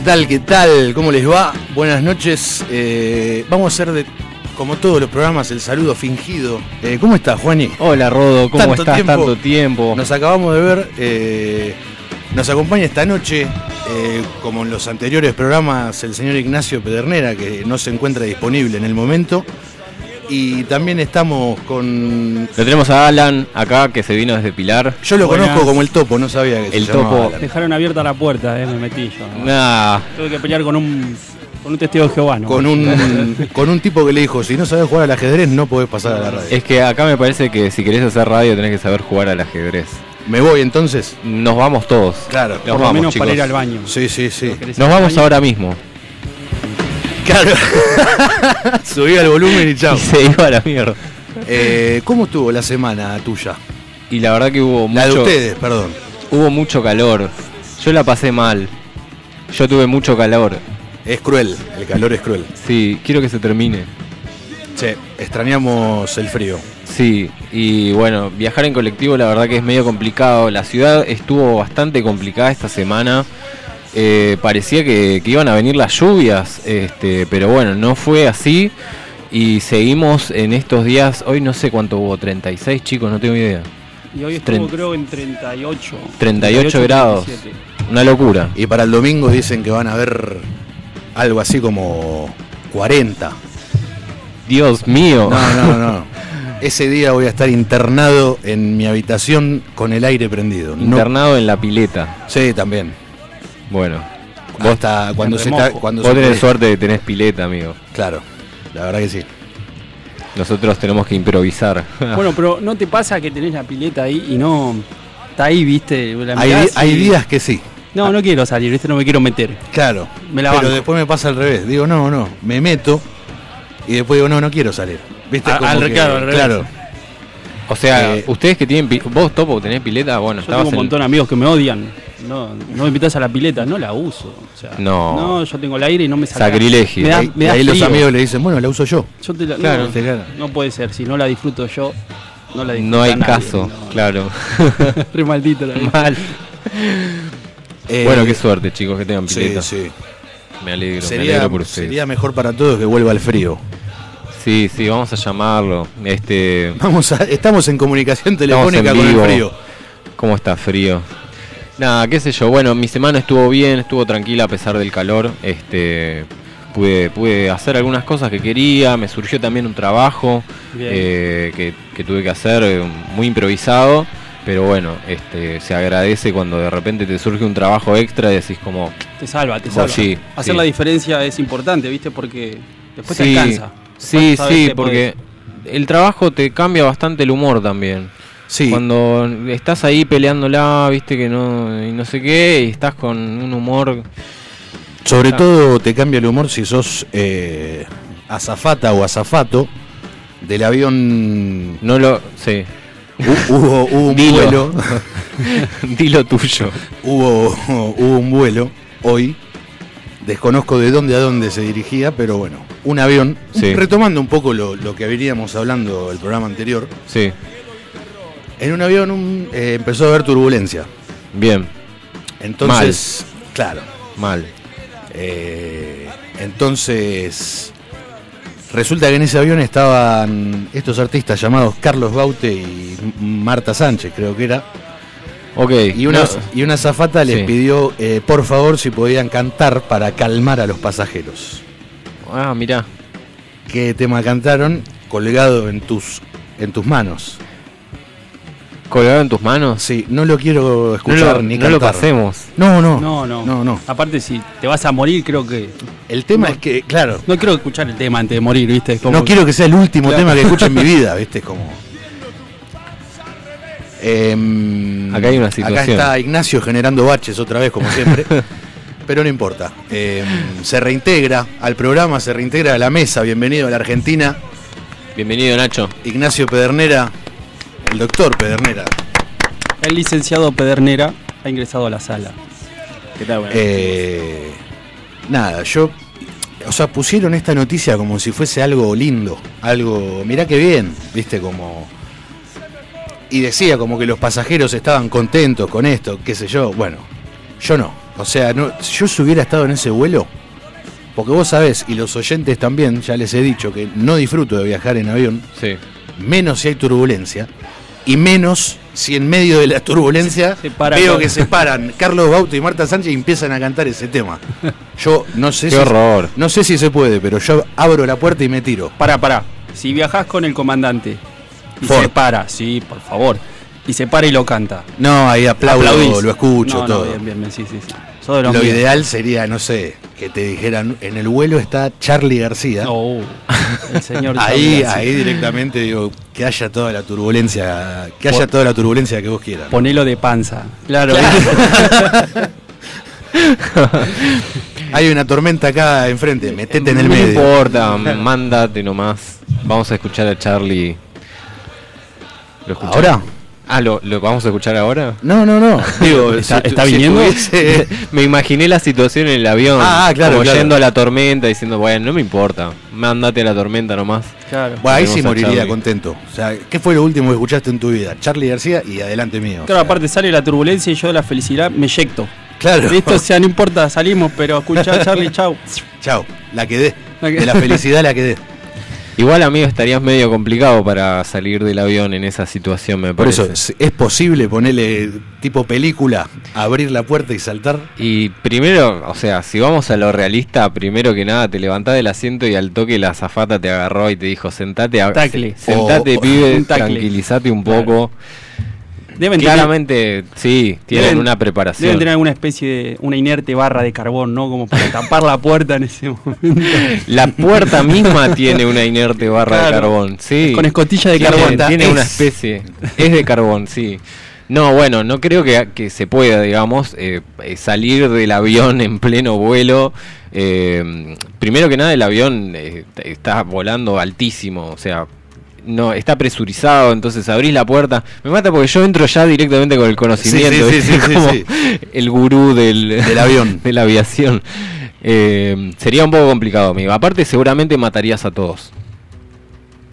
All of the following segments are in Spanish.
¿Qué tal? ¿Qué tal? ¿Cómo les va? Buenas noches. Eh, vamos a hacer de, como todos los programas, el saludo fingido. Eh, ¿Cómo estás, Juani? Hola, Rodo, ¿cómo Tanto estás? tiempo. Tanto tiempo. Nos acabamos de ver. eh, nos acompaña esta noche, como en los anteriores programas, el señor Ignacio Pedernera, que no se encuentra disponible en el momento. Y también estamos con. Lo tenemos a Alan acá, que se vino desde Pilar. Yo lo Buenas. conozco como el topo, no sabía que El se llamaba Topo. Alan. Dejaron abierta la puerta, eh, me metí yo. Nah, Tuve que pelear con un, con un testigo de Jehová, ¿no? Con un, con un tipo que le dijo: si no sabes jugar al ajedrez, no podés pasar a la radio. es que acá me parece que si querés hacer radio tenés que saber jugar al ajedrez. ¿Me voy entonces? Nos vamos todos. Claro. Nos Por lo vamos, menos chicos. para ir al baño. Sí, sí, sí. ¿Querés ir Nos vamos ahora mismo. Claro. Subí al volumen y chao. Y se iba a la mierda. Eh, ¿Cómo estuvo la semana tuya? Y la verdad que hubo La de mucho, ustedes, perdón. hubo mucho calor. Yo la pasé mal. Yo tuve mucho calor. Es cruel, el calor es cruel. Sí, quiero que se termine. Sí, extrañamos el frío. Sí, y bueno, viajar en colectivo la verdad que es medio complicado. La ciudad estuvo bastante complicada esta semana. Eh, parecía que, que iban a venir las lluvias, este, pero bueno, no fue así. Y seguimos en estos días, hoy no sé cuánto hubo, 36 chicos, no tengo idea. Y hoy estuvo creo en 38. 38 grados. 37. Una locura. Y para el domingo dicen que van a haber algo así como 40. Dios mío. No, no, no. Ese día voy a estar internado en mi habitación con el aire prendido. No- Internado en la pileta. Sí, también. Bueno, Hasta cuando en se está, remojo. cuando vos se tenés puede. suerte de tenés pileta, amigo. Claro, la verdad que sí. Nosotros tenemos que improvisar. Bueno, pero ¿no te pasa que tenés la pileta ahí y no... Está ahí, viste? La Hay, días que sí. No, no quiero salir, viste, no me quiero meter. Claro. Me la pero banco. después me pasa al revés. Digo, no, no, me meto y después digo, no, no quiero salir. ¿Viste? A- Como al- que- claro, al revés. claro. O sea, Eh, ustedes que tienen vos Topo tenés pileta, bueno, Yo tengo un montón de amigos que me odian. No, no me invitas a la pileta, no la uso. O sea, No. No, yo tengo el aire y no me saca. Sacrilegio. Me da, me ahí los amigos le dicen, bueno, la uso yo. Yo te la- Claro. no, Claro. no puede ser, si no la disfruto yo, no la disfruta No hay nadie, caso, no. claro. Re maldito la. Mal. Eh, bueno, qué suerte, chicos, que tengan pileta. sí. Me alegro, me Sería, alegro por ustedes. sería mejor para todos que vuelva el frío. Sí, sí, vamos a llamarlo. Este, Vamos a, estamos en comunicación telefónica en con el frío. ¿cómo está frío? Nada, qué sé yo. Bueno, mi semana estuvo bien, estuvo tranquila a pesar del calor. Este, pude, pude hacer algunas cosas que quería. Me surgió también un trabajo eh, que, que tuve que hacer eh, muy improvisado. Pero bueno, este, se agradece cuando de repente te surge un trabajo extra y decís como, Te salva, te Vos salva. sí, Hacer sí. la diferencia es importante, ¿viste? Porque después sí, te alcanza. sí, Después sí, que porque el trabajo te cambia bastante el humor también. Sí, Cuando estás ahí peleándola, viste que no, y no sé qué, y estás con un humor. sobre Ah. todo te cambia el humor si sos eh, azafata o azafato del avión. No lo. Sí. Hu- hubo, hubo un Dilo. vuelo. Dilo tuyo. hubo, hubo un vuelo hoy. Desconozco de dónde a dónde se dirigía, pero bueno, un avión. Sí. Retomando un poco lo, lo que veníamos hablando el programa anterior. Sí. En un avión un- eh, empezó a haber turbulencia. Bien. Entonces, claro. Mal. eh, entonces, resulta que en ese avión estaban estos artistas llamados Carlos Baute y Marta Sánchez, creo que era. Ok. Y una, no- y una azafata les Sí. pidió, eh, por favor, si podían cantar para calmar a los pasajeros. Ah, mirá. ¿Qué tema cantaron? Colgado en tus, en tus manos. Colgado en tus manos. Sí, no lo quiero No escuchar lo, ni no lo pasemos. No, no, No, no. no, no. Aparte, si te vas a morir, creo que. El tema es que, claro, No quiero escuchar el tema antes de morir, ¿viste? Como- no quiero que sea el último Claro. tema que escuche en mi vida, ¿viste? Como. Em, Acá hay una Acá situación. está Ignacio generando baches otra vez, como siempre. pero no importa. Em, se reintegra al programa, se reintegra a la mesa. Bienvenido a la Argentina. Bienvenido, Nacho. Ignacio Pedernera, el doctor Pedernera. El licenciado Pedernera ha ingresado a la sala. ¿Qué tal? Eh, nada, yo. O sea, pusieron esta noticia como si fuese algo lindo. Algo. Mirá qué bien, viste, como. Y decía como que los pasajeros estaban contentos con esto, qué sé yo. Bueno, yo no. O sea, no, si yo si hubiera estado en ese vuelo. Porque vos sabés, y los oyentes también, ya les he dicho que no disfruto de viajar en avión, Sí. menos si hay turbulencia, y menos si en medio de la turbulencia Se para veo con- que se paran Carlos Bauto y Marta Sánchez y empiezan a cantar ese tema. Yo no sé Qué si horror. no sé si se puede, pero yo abro la puerta y me tiro. Pará, pará. Si viajás con el comandante y Ford. se para, sí, por favor. Y se para y lo canta. No, ahí aplaudo, Aplaudís. lo escucho No, no, todo. bien, bien, bien, sí, sí, sí. Lo míos. ideal sería, no sé, que te dijeran, en el vuelo está Charlie García. Oh, el señor ahí, Charlie García. ahí directamente digo, que haya toda la turbulencia, que Por- haya toda la turbulencia que vos quieras. Ponelo de panza. Claro. Hay una tormenta acá enfrente, metete en el no medio. importa, mándate nomás. Vamos a escuchar a Charlie. ¿Lo? ¿Ahora? Ah, ¿lo, lo vamos a escuchar ahora? No, no, no. Digo, ¿Está- si viniendo? tuviese- Me imaginé la situación en el avión. Ah, ah, claro, Como claro. yendo a la tormenta diciendo, bueno, no me importa. Mándate a la tormenta nomás. Claro. Bueno, ahí sí moriría Charlie. contento. O sea, ¿qué fue lo último que escuchaste en tu vida? Charlie García y adelante mío. Claro, O sea, aparte sale la turbulencia y yo de la felicidad me eyecto. Claro. Listo, o sea, no importa, salimos, pero escuchá Charlie, chau. Chao, la quedé. La que- De la felicidad la quedé. Igual, amigo, estarías medio complicado para salir del avión en esa situación, me Por parece. eso, ¿es- ¿es posible ponerle tipo película, abrir la puerta y saltar? Y primero, o sea, si vamos a lo realista, primero que nada te levantás del asiento y al toque la azafata te agarró y te dijo, sentate, a- sentate, O- pibe, un un Claro. Tener, Claramente, sí, tienen Deben- una preparación. deben tener alguna especie de, una inerte barra de carbón, ¿no? Como para tapar la puerta en ese momento. La puerta misma tiene una inerte barra de carbón, sí. Con escotilla de Tiene- carbón. Tiene Es- una especie. Es de carbón, sí. No, bueno, no creo que, que se pueda, digamos, eh, eh, salir del avión en pleno vuelo. Eh, primero que nada, el avión eh, está volando altísimo, o sea, no está presurizado, entonces abrís la puerta. Me mata porque yo entro ya directamente con el conocimiento, Sí, sí, sí, como sí. el gurú del, Del avión. de la aviación. Eh, sería un poco complicado, amigo. Aparte, seguramente matarías a todos.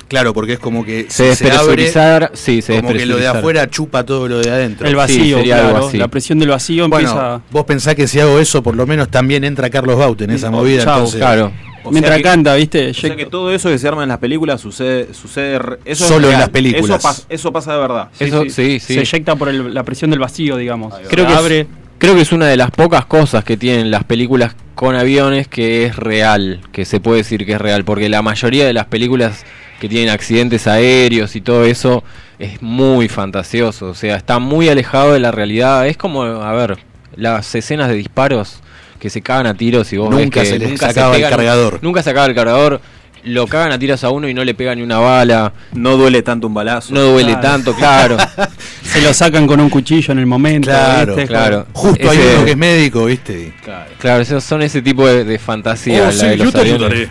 Claro, porque es como que Se se abre, sí, se como que lo de afuera chupa todo lo de adentro. El vacío, sería algo claro. así. La presión del vacío Bueno, empieza. vos pensás que si hago eso, por lo menos también entra Carlos Baut en esa movida. chao, entonces, Claro. O Mientras sea que- canta, ¿viste? O sea que todo eso que se arma en las películas sucede, sucede eso es Solo en las películas. Eso, pas- eso pasa de verdad. Eso, sí, sí. Se eyecta por el- la presión del vacío, digamos. Creo Se que, abre. es, creo que es una de las pocas cosas que tienen las películas con aviones que es real, que se puede decir que es real, porque la mayoría de las películas que tienen accidentes aéreos y todo eso es muy fantasioso, o sea, está muy alejado de la realidad. Es como, a ver, las escenas de disparos que se cagan a tiros y vos ves Nunca que se les nunca sacaba el pegan- cargador. Nunca se acaba el cargador, lo cagan a tiros a uno y no le pega ni una bala, No duele tanto un balazo. no duele Claro. tanto, claro. Se lo sacan con un cuchillo en el momento. Claro, ¿viste? claro. Justo hay Ese- uno que es médico, ¿viste? Claro. Claro, esos son ese tipo de, de fantasía. Oh, la sí, de yo los te aviones. ayudaré.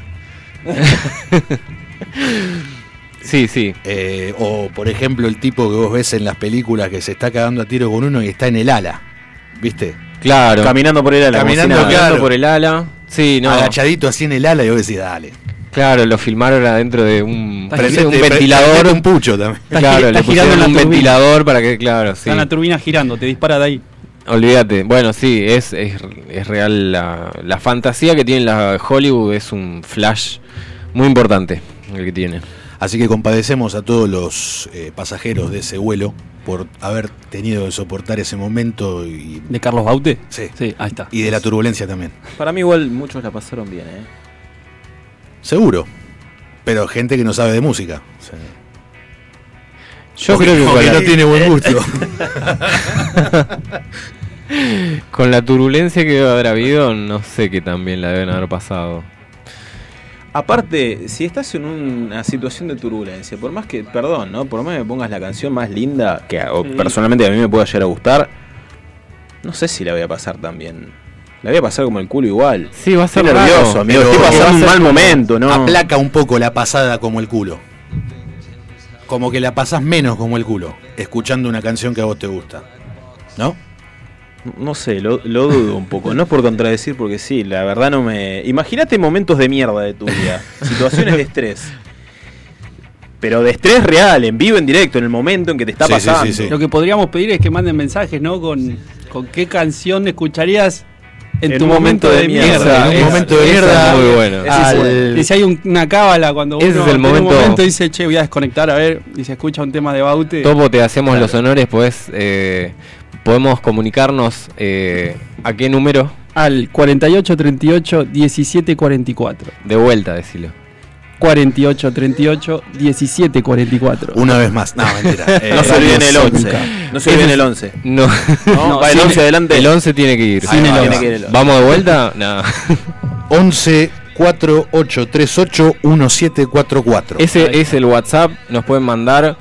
Sí, sí. Eh, o, por ejemplo, el tipo que vos ves en las películas que se está cagando a tiro con uno y está en el ala. ¿Viste? Claro. Caminando por el ala. Caminando, nada. claro. Caminando por el ala. Sí, no. Agachadito así en el ala y vos decís, dale. Claro, lo filmaron adentro de un, Prendete- un ventilador. un pucho también. Está claro, le está girando pusieron la un turbina. ventilador para que, claro, sí. Está en la turbina girando, te dispara de ahí. Olvídate. Bueno, sí, es, es, es real. La, la fantasía que tiene la Hollywood es un flash muy importante el que tiene. Así que compadecemos a todos los eh, pasajeros de ese vuelo por haber tenido que soportar ese momento y, ¿De Carlos Baute? Sí. Sí, ahí está. y de la turbulencia también. Para mí igual muchos la pasaron bien, ¿eh? Seguro. Pero gente que no sabe de música. Sea, Yo Porque- creo que con porque la, no tiene buen gusto. con la turbulencia que debe haber habido, no sé qué también la deben haber pasado. Aparte, si estás en una situación de turbulencia, por más que, perdón, ¿no? Por más que me pongas la canción más linda, que o personalmente a mí me pueda llegar a gustar, no sé si la voy a pasar tan bien. La voy a pasar como el culo igual. Sí, va a ser Estoy nervioso, amigo. Estoy pasando un mal momento, ¿no? Aplaca un poco la pasada como el culo. Como que la pasás menos como el culo, escuchando una canción que a vos te gusta. ¿No? No sé, lo, lo dudo un poco. No es por contradecir, porque sí, la verdad no me. Imagínate momentos de mierda de tu vida, situaciones de estrés. Pero de estrés real, en vivo, en directo, en el momento en que te está Sí, sí, sí, pasando. sí. Lo que podríamos pedir es que manden mensajes, ¿no? Con, con qué canción escucharías en, En tu un momento, de mierda. en un Es- momento de mierda. es muy bueno. Ese al- Y si hay un- una cábala cuando Ese uno es el tiene un momento- momento dice, che, voy a desconectar a ver, y se escucha un tema de Baute. Topo, te hacemos los honores, pues eh, podemos comunicarnos eh, a qué número Al 4838 1744. de vuelta, decilo. 4838 1744. Una vez más. No, mentira. Eh, No se olviden el Radio 11. No se olviden el 11. No, ¿no? No, Va el sin- 11 adelante. el 11 tiene que ir. Sin el Ahí va. 11. Tiene que ir el 11. ¿Vamos de vuelta? No. 11 4838 1744. Ese es el WhatsApp. Nos pueden mandar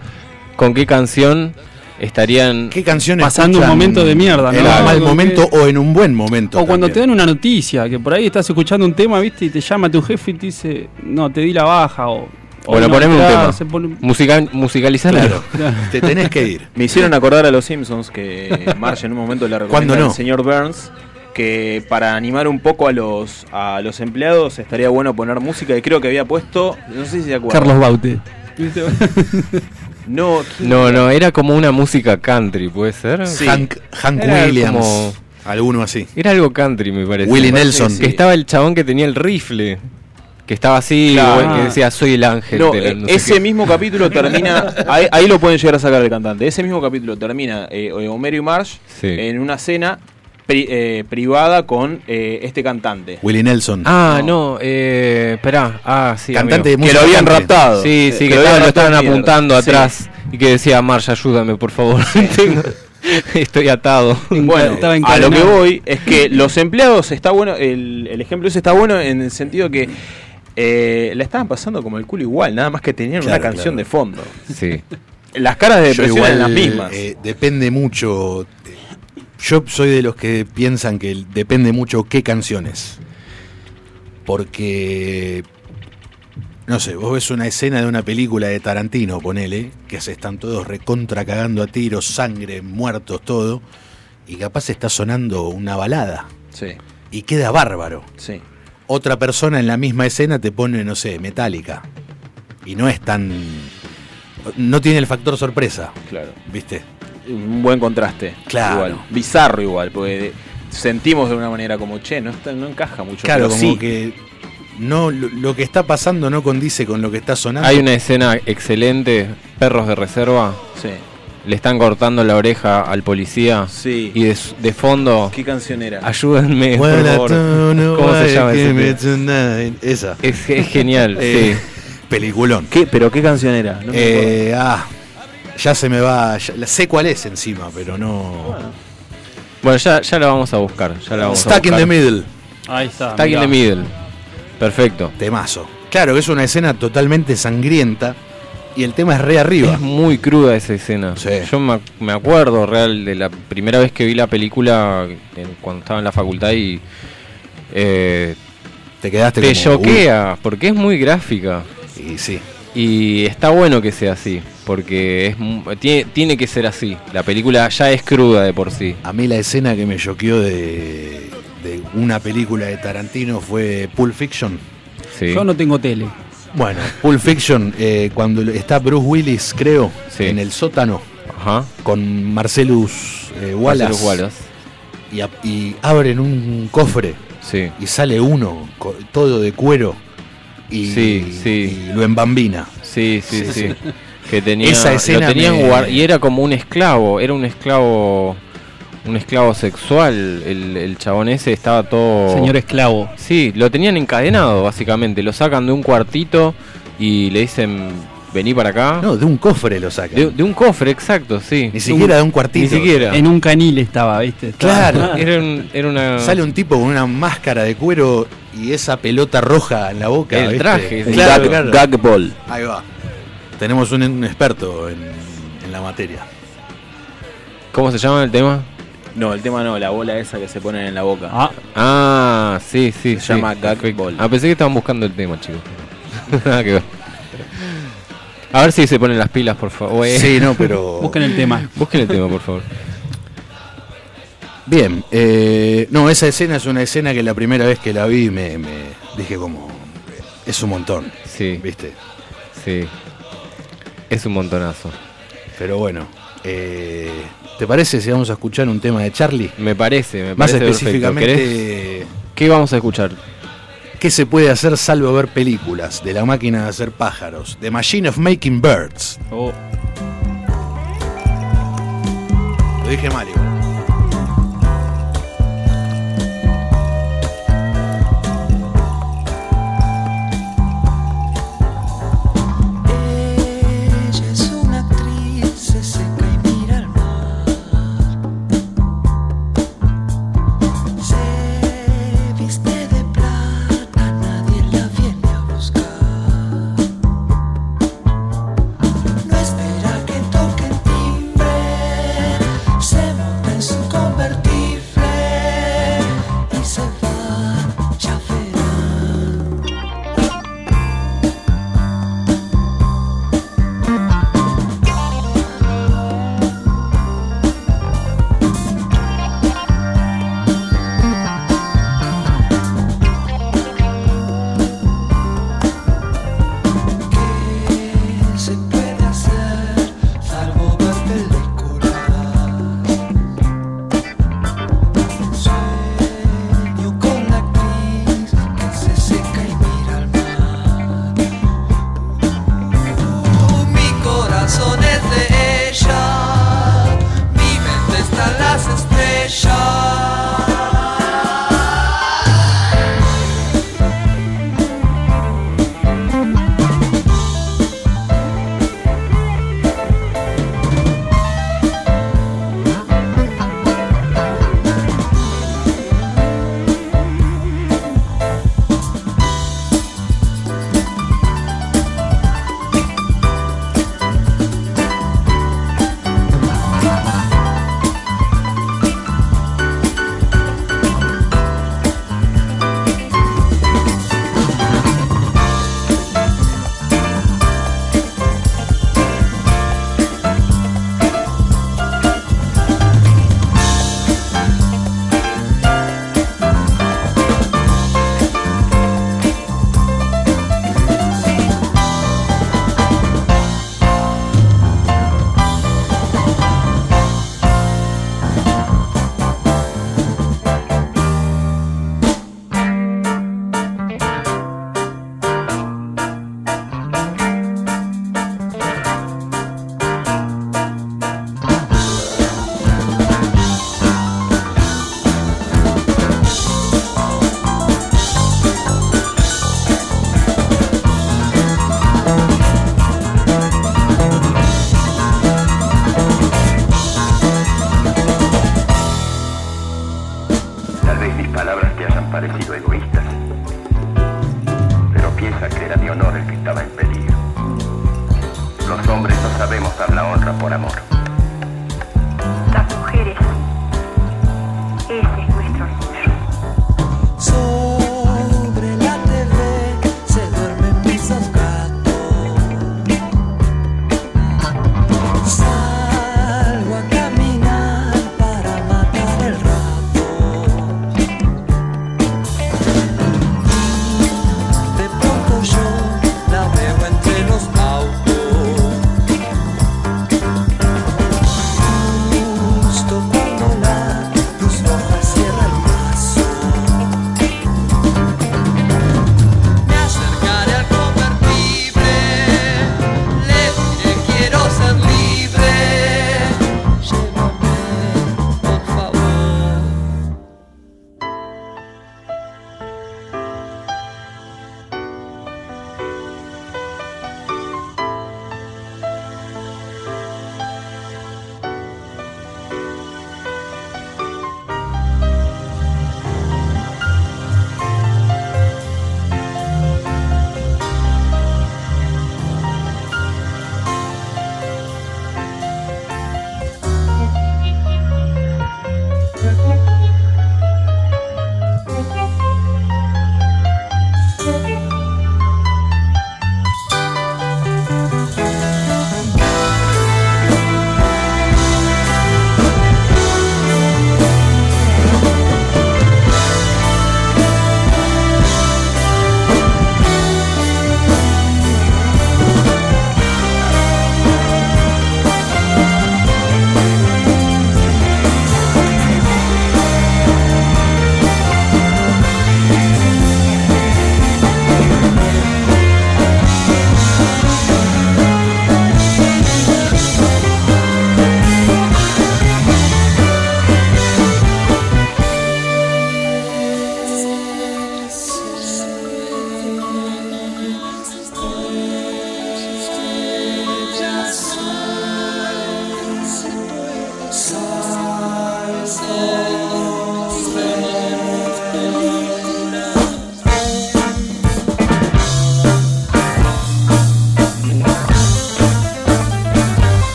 con qué canción estarían. ¿Qué canciones Pasando un momento de mierda, En ¿no? un mal momento que- o en un buen momento. O cuando te dan una noticia, que por ahí estás escuchando un tema, ¿viste? Y te llama tu jefe y te dice, no, te di la baja. O, o Bueno, no, poneme un tema. se pone- Musica, musicalizarlo. Claro, Claro. te tenés que ir. Me hicieron acordar a los Simpsons que Marge en un momento le ¿Cuándo recomienda no? al señor Burns que para animar un poco a los a los empleados estaría bueno poner música y creo que había puesto, no sé si se acuerdan. Carlos Baute. No, ¿quién No, era? no, era como una música country, ¿puede ser? Sí. Hank, Hank Era Williams. como- Alguno así. Era algo country, me parece. Willie Me parece Nelson. Que estaba el chabón que tenía el rifle. Que estaba así, Claro. que decía, soy el ángel. No, de la eh, no ese qué". mismo capítulo termina. Ahí, ahí lo pueden llegar a sacar el cantante. Ese mismo capítulo termina eh, Homero y Marge Sí. en una cena pri- eh, privada con eh, este cantante. Willie Nelson. Ah, no, eh, esperá. Ah, sí. Cantante amigo. de que lo habían raptado. Sí, sí, que, lo estaban- lo apuntando. Sí. atrás y que decía, Marge, ayúdame, por favor. Estoy atado. Bueno, Estaba a lo que voy es que los empleados está bueno, el, el ejemplo ese está bueno en el sentido que eh, la estaban pasando como el culo igual, nada más que tenían Claro, una canción claro. de fondo. Sí. Las caras de depresión igual, eran las mismas. eh, depende mucho. Yo soy de los que piensan que depende mucho qué canciones. Porque. No sé, vos ves una escena de una película de Tarantino, ponele, que se están todos recontra cagando a tiros, sangre, muertos, todo. Y capaz está sonando una balada. sí, Y queda bárbaro. sí. Otra persona en la misma escena te pone, no sé, metálica. Y no es tan. No tiene el factor sorpresa, Claro. ¿viste? Un buen contraste. Claro. Igual. Bizarro igual, porque sentimos de una manera como, che, no, está- no encaja mucho. Claro, pero como sí. que no lo, lo que está pasando no condice con lo que está sonando. Hay una escena excelente, perros de reserva. Sí. Le están cortando la oreja al policía. Sí. Y de, de fondo, ¿Qué canción era? ayúdenme, por Well, favor. know ¿Cómo se llama ese. Esa. Es, es genial, Eh, sí. Peliculón. ¿Qué? ¿Pero qué canción era? No me Eh, ah, ya se me va. ya- sé cuál es encima, pero no. Bueno, ya, ya la vamos a buscar. Ya la vamos a Stuck in the middle. Ahí está. Stuck in the middle. Perfecto. Temazo. Claro es una escena totalmente sangrienta. Y el tema es re arriba. Es muy cruda esa escena. Sí. Yo me, ac- me acuerdo real de la primera vez que vi la película en- cuando estaba en la facultad y eh, Te quedaste te choquea porque es muy gráfica. Y sí. Y está bueno que sea así, porque es tiene, tiene que ser así. La película ya es cruda de por sí. A mí la escena que me choqueó de, de una película de Tarantino fue Pulp Fiction. Sí. Yo no tengo tele. Bueno, Pulp Fiction, eh, cuando está Bruce Willis, creo, Sí. en el sótano, Ajá. con Marcellus eh, Wallace, Marcellus Wallace. Y, a- y abren un cofre Sí. y sale uno todo de cuero y, Sí, sí. y lo embambina. Sí, sí, sí. Que tenía, Esa escena lo tenían me- y era como un esclavo, era un esclavo, un esclavo sexual. El, el chabón ese estaba todo. Señor esclavo. Sí, lo tenían encadenado básicamente. Lo sacan de un cuartito y le dicen vení para acá. No, de un cofre lo sacan. De, de un cofre, exacto, sí. Ni siquiera de un cuartito. Ni siquiera. En un canil estaba, ¿viste? Claro. Era, un- era una. Sale un tipo con una máscara de cuero y esa pelota roja en la boca. El ¿viste? traje. Claro, gag, claro. gag ball. Ahí va. Tenemos un, un experto en, en la materia. ¿Cómo se llama el tema? No, el tema no, la bola esa que se ponen en la boca. Ah, Ah, sí, sí. Se sí, llama Gag. Ball. Ah, pensé que estaban buscando el tema, chicos. Nada que ver. A ver si se ponen las pilas, por favor. Sí, no, pero. busquen el tema. Busquen el tema, por favor. Bien, eh, no, esa escena es una escena que la primera vez que la vi me, me dije como. Es un montón, Sí, ¿viste? sí. Es un montonazo. Pero bueno, eh, ¿te parece si vamos a escuchar un tema de Charlie? Me parece, me Más parece perfecto. específicamente. ¿Qué vamos a escuchar? ¿qué se puede hacer salvo ver películas de la máquina de hacer pájaros? The Machine of Making Birds. Oh, Lo dije mal igual.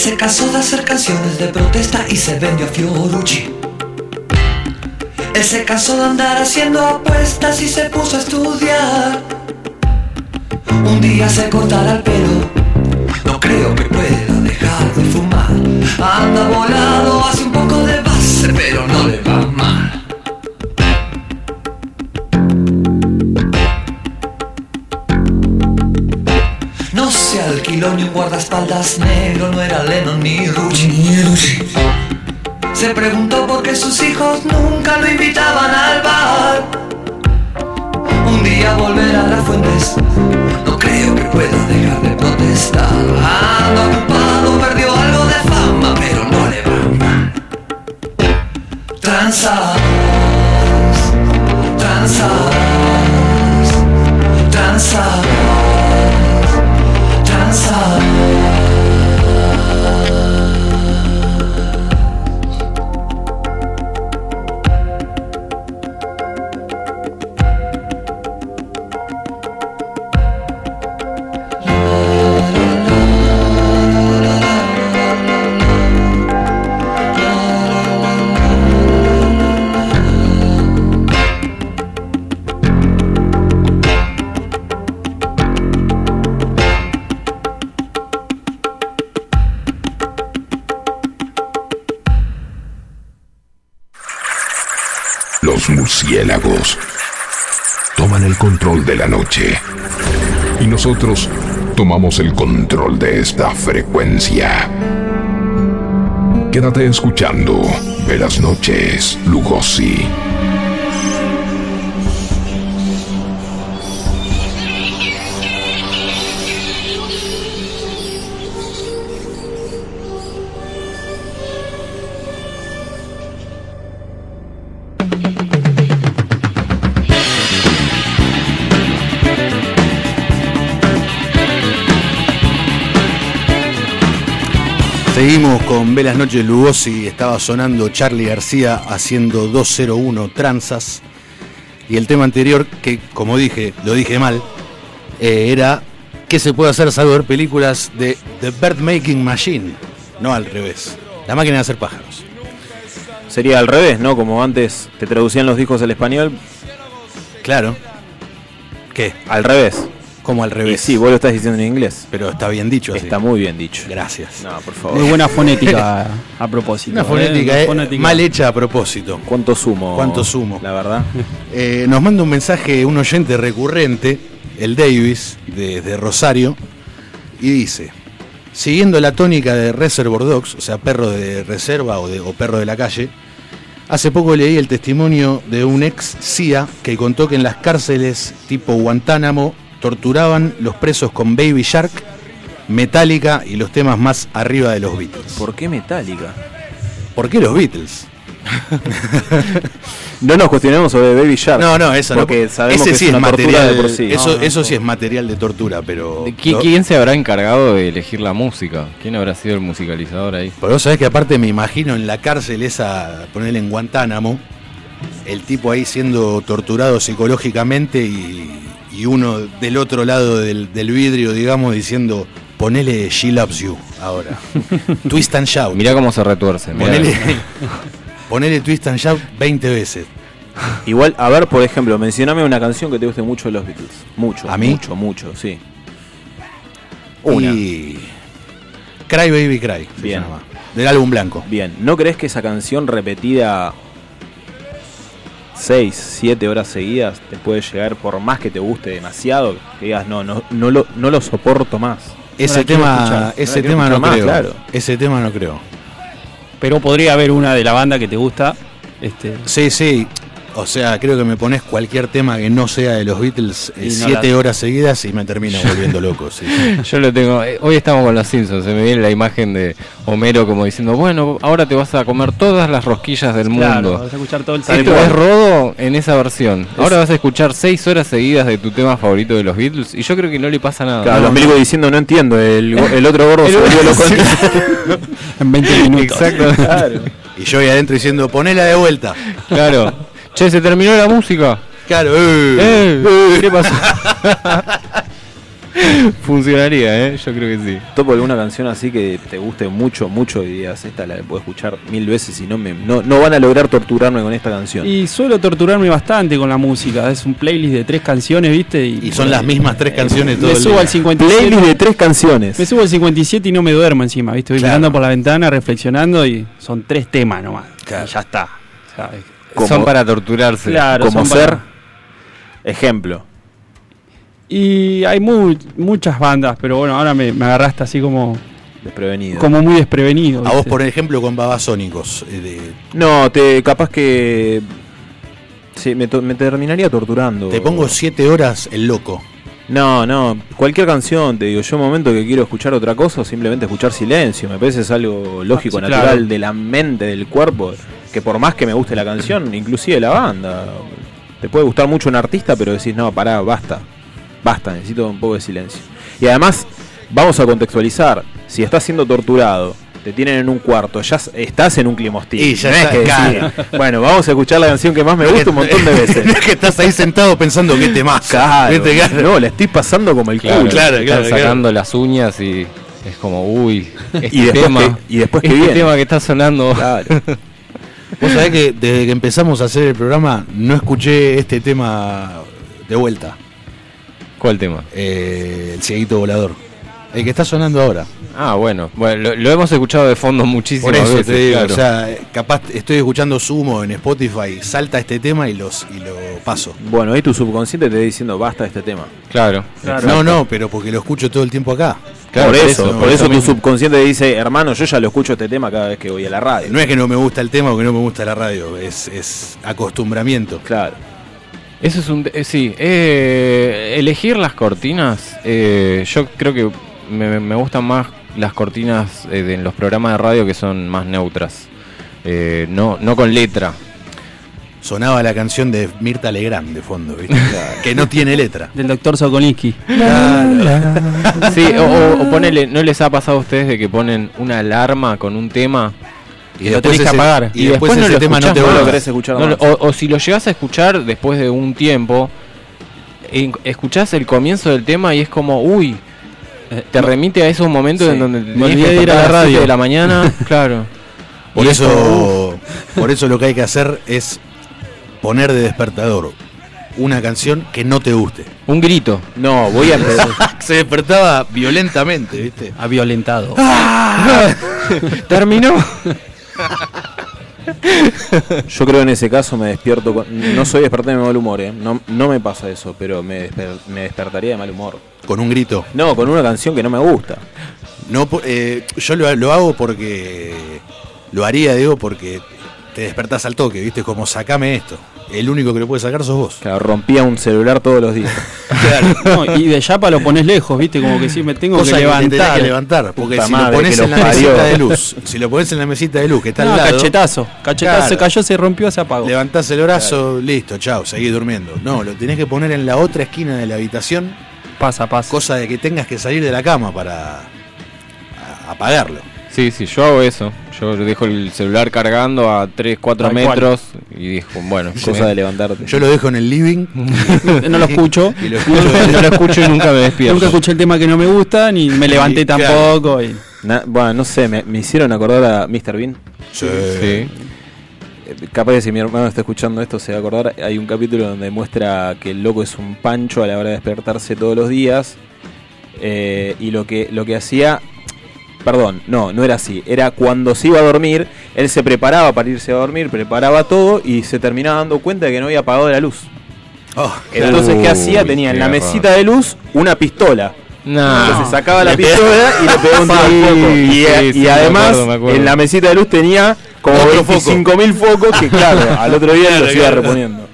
Se cansó de hacer canciones de protesta y se vendió a Fiorucci. Él se cansó de andar haciendo apuestas y se puso a estudiar. Un día se cortará el pelo. No creo que pueda dejar de fumar. Anda volado, hace un guardaespaldas negro, no era Lennon ni Rucci. Se preguntó por qué sus hijos nunca lo invitaban al bar. Un día volver a las fuentes, no creo que pueda dejar de protestar. Anda ocupado, perdió algo de fama, pero no le va mal. Tranzas, tranzas, tranzas, tranzas. Murciélagos toman el control de la noche y nosotros tomamos el control de esta frecuencia. Quédate escuchando Velas Noches, Lugosi. Seguimos con Velas Noches Lugosi, estaba sonando Charlie García haciendo 201 tranzas. Y el tema anterior, que como dije, lo dije mal, eh, era ¿Qué se puede hacer salvo ver películas de The Bird Making Machine? No al revés. La máquina de hacer pájaros. Sería al revés, ¿no? Como antes te traducían los discos al español, Claro. ¿Qué? al revés. Como al Y revés. sí, vos lo estás diciendo en inglés. Pero está bien dicho así. Está muy bien dicho. Gracias. No, por favor. Muy buena fonética a propósito. Una ¿eh? fonética, eh, fonética. mal hecha a propósito. ¿Cuánto sumo? ¿Cuánto sumo? La verdad. Eh, nos manda un mensaje un oyente recurrente, el Davis, de, de Rosario, y dice, siguiendo la tónica de Reservoir Dogs, o sea, perro de reserva o, de- o perro de la calle, hace poco leí el testimonio de un ex CIA que contó que en las cárceles tipo Guantánamo torturaban los presos con Baby Shark, Metallica y los temas más arriba de los Beatles. ¿Por qué Metallica? ¿Por qué los Beatles? No nos cuestionemos sobre Baby Shark. No, no, eso Porque no. sabemos Ese que sí es es tortura material de por sí. Eso, No, no, eso no. sí es material de tortura, pero. ¿Qui- lo- ¿Quién se habrá encargado de elegir la música? ¿Quién habrá sido el musicalizador ahí? Pero vos sabés que aparte me imagino en la cárcel esa, ponerle en Guantánamo, el tipo ahí siendo torturado psicológicamente y, y uno del otro lado del, del vidrio, digamos, diciendo, ponele She Loves You ahora. Twist and Shout. Mirá cómo se retuerce. ponele, ponele Twist and Shout 20 veces. Igual, a ver, por ejemplo, mencioname una canción que te guste mucho de los Beatles. Mucho. ¿A mí? Mucho, mucho, sí. Una. Y. Cry Baby Cry. se Bien. llama, del álbum blanco. Bien, ¿no crees que esa canción repetida 6, 7 horas seguidas te puede llegar por más que te guste demasiado? Que digas, no, no, no, lo, no lo soporto más. Ese tema, escuchar. ese No tema no más, creo. claro. Ese tema no creo. Pero podría haber una de la banda que te gusta. Este, Sí, sí. O sea, creo que me pones cualquier tema que no sea de los Beatles eh, no siete la- horas seguidas y me termina volviendo loco. sí. Yo lo tengo. eh, Hoy estamos con los Simpsons. Se me viene la imagen de Homero como diciendo: Bueno, ahora te vas a comer todas las rosquillas del claro, mundo. vas a escuchar todo el Esto tiempo. es Rodo en esa versión. Ahora vas a escuchar seis horas seguidas de tu tema favorito de los Beatles y yo creo que no le pasa nada. Claro, No, diciendo, no entiendo, el, el otro gordo se volvió loco. En 20 minutos. Exacto. Claro. Y yo ahí adentro diciendo, ponela de vuelta. claro. Che, se terminó la música. Claro, eh. Eh, ¿Qué pasó? Funcionaría, ¿eh? Yo creo que sí. Topo alguna canción así que te guste mucho, mucho y digas, esta la puedo escuchar mil veces y no me no, no van a lograr torturarme con esta canción. Y suelo torturarme bastante con la música. Es un playlist de tres canciones, ¿viste? Y son las mismas tres canciones todo Me el subo día. al 57. Playlist de tres canciones. Me subo al 57 y no me duermo encima, ¿viste? Voy Claro. mirando por la ventana, reflexionando y son tres temas nomás. Claro. Y ya está. O sea, es- Como- Son para torturarse. Claro, como son ser para- ejemplo. Y hay mu- muchas bandas, pero bueno, ahora me, me agarraste así como, Desprevenido. como muy desprevenido. A vos, por ejemplo, con Babasónicos. eh, de- No, te capaz que sí, me, to- me terminaría torturando. te pongo siete horas el loco. No, no, cualquier canción, te digo, yo un momento que quiero escuchar otra cosa simplemente escuchar silencio, me parece es algo lógico, Ah, sí, natural claro. de la mente, del cuerpo, que por más que me guste la canción, inclusive la banda, te puede gustar mucho un artista, pero decís, no, pará, basta, basta, necesito un poco de silencio. Y además, vamos a contextualizar, si estás siendo torturado, te tienen en un cuarto, ya estás en un clima hostil. Y ya no es que claro. bueno, vamos a escuchar la canción que más me gusta un montón de veces. No es que estás ahí sentado pensando que te más. Claro, no, la estoy pasando como el Claro, culo. claro, están claro, sacando las uñas y es como, uy, este Y después tema, que- y después que este viene. tema que está sonando. Claro. Vos sabés que desde que empezamos a hacer el programa no escuché este tema de vuelta. ¿Cuál tema? Eh, el cieguito volador. El que está sonando ahora. Ah, bueno, bueno lo, lo hemos escuchado de fondo muchísimas Por eso veces. te digo, claro. o sea, capaz estoy escuchando Sumo en Spotify, salta este tema y los y lo paso. Bueno, ahí tu subconsciente te está diciendo basta de este tema. claro, No, no, pero porque lo escucho todo el tiempo acá. Claro, por por eso, por eso eso tu subconsciente te dice, hermano, yo ya lo escucho este tema cada vez que voy a la radio. No es que no me gusta el tema o que no me gusta la radio, es, es acostumbramiento. Claro. Eso es un... eh, sí, eh, elegir las cortinas, eh, yo creo que me, me gustan más las cortinas eh, de, en los programas de radio que son más neutras. Eh, no, no con letra. Sonaba la canción de Mirta Legrand de fondo, ¿viste? que no tiene letra. Del doctor Sokolinsky. Sí, o, o- o ponele, ¿no les ha pasado a ustedes de que ponen una alarma con un tema? Y lo después tenés que apagar. Y, después, ese lo tema no te. No lo querés escuchar No, más. o, o si lo llegas a escuchar después de un tiempo, escuchás el comienzo del tema y es como, uy, te remite a esos momentos sí. en donde Me tenías olvidé de ir a la radio. de la mañana, claro. Por Y eso, por eso lo que hay que hacer es poner de despertador una canción que no te guste. un grito. No, voy a. Se despertaba violentamente, ¿viste? Ha violentado. Terminó. Yo creo en ese caso me despierto con... No soy despertar de mal humor, ¿eh? No, no me pasa eso, pero me, desper- me despertaría de mal humor. Con un grito. No, con una canción que no me gusta. No, eh, yo lo, lo hago porque. Lo haría, digo, porque te despertás al toque, ¿viste? Como sacame esto. El único que lo puede sacar sos vos. Claro, rompía un celular todos los días. No, y de yapa lo pones lejos, ¿viste? Como que si me tengo Cosa que que te tenés levantar. que levantar. Porque Puta si madre, lo pones en lo la parió. mesita de luz, si lo pones en la mesita de luz que está No, al lado, cachetazo. Cachetazo, Claro. se cayó, se rompió, se apagó. levantás el brazo, listo, chao, seguís durmiendo. No, lo tenés que poner en la otra esquina de la habitación, Pasa, pasa. cosa de que tengas que salir de la cama para apagarlo. Sí, sí, yo hago eso. Yo dejo el celular cargando a 3, 4 Tal cual. metros y dijo, bueno, Cosa de levantarte. Yo lo dejo en el living No lo escucho. y lo escucho. no lo escucho y nunca me despierto. Nunca escuché el tema que no me gusta, ni me levanté Y, claro. tampoco. y- Na- bueno, no sé, me, me hicieron acordar a Mr. Bean. Sí. Eh, Capaz que si mi hermano está escuchando esto se va a acordar. Hay un capítulo donde muestra que el loco es un pancho a la hora de despertarse todos los días. eh, y lo que, lo que hacía. Perdón, no, no era así. Era cuando se iba a dormir, él se preparaba para irse a dormir, preparaba todo y se terminaba dando cuenta de que no había apagado la luz. Oh, Entonces, ¿qué hacía? Tenía en la mesita de luz una pistola. No. Entonces sacaba la pistola y le pegaba un tiro Sí, foco. Y, sí, y sí, me además, acuerdo, me acuerdo. en la mesita de luz tenía como Otro 25.000 focos que, claro, al otro día Claro, los iba claro. reponiendo.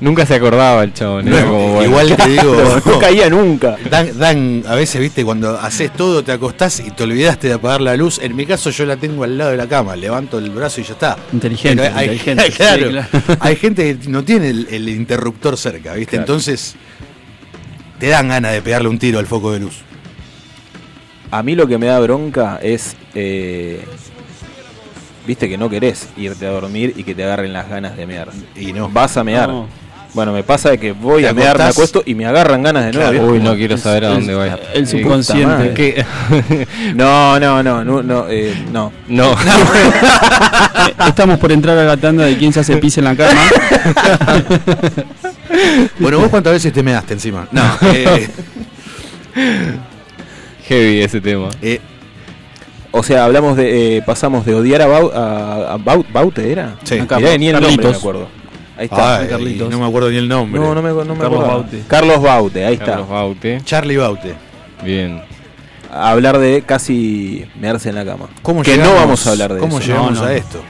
Nunca se acordaba el chabón. era No, como, bueno. Igual te digo, no caía nunca. Dan, dan- a veces, viste, cuando haces todo, te acostás y te olvidaste de apagar la luz. En mi caso, yo la tengo al lado de la cama, levanto el brazo y ya está. Inteligente, hay, inteligente, hay- claro, sí, claro. hay gente que no tiene el, el interruptor cerca, viste. Claro. Entonces, te dan ganas de pegarle un tiro al foco de luz. A mí lo que me da bronca es. eh, Viste que no querés irte a dormir y que te agarren las ganas de mear. Y no. Vas a mear. No. Bueno, me pasa de que voy a mear, me acuesto y me agarran ganas de nuevo. Claro. Uy, no quiero saber a dónde va. El subconsciente. No, no, no, no, no, eh, no. No. Estamos por entrar a la tanda de quién se hace pis en la cama. Bueno, ¿vos cuántas veces te measte encima? No. eh, Heavy ese tema. eh, O sea, hablamos de, eh, pasamos de odiar a, Bau, a, a Bau- Baute, ¿era? Sí. Mirá, ni el nombre Carlitos. me acuerdo. Ahí está. ay, Carlitos. no me acuerdo ni el nombre. No, no me, no me Carlos acuerdo. Baute. Carlos Baute, ahí está. Carlos Baute. Charlie Baute. Bien. A hablar de casi mearse en la cama. ¿Cómo que llegamos- no vamos a hablar de ¿Cómo eso. llegamos No, no. a esto?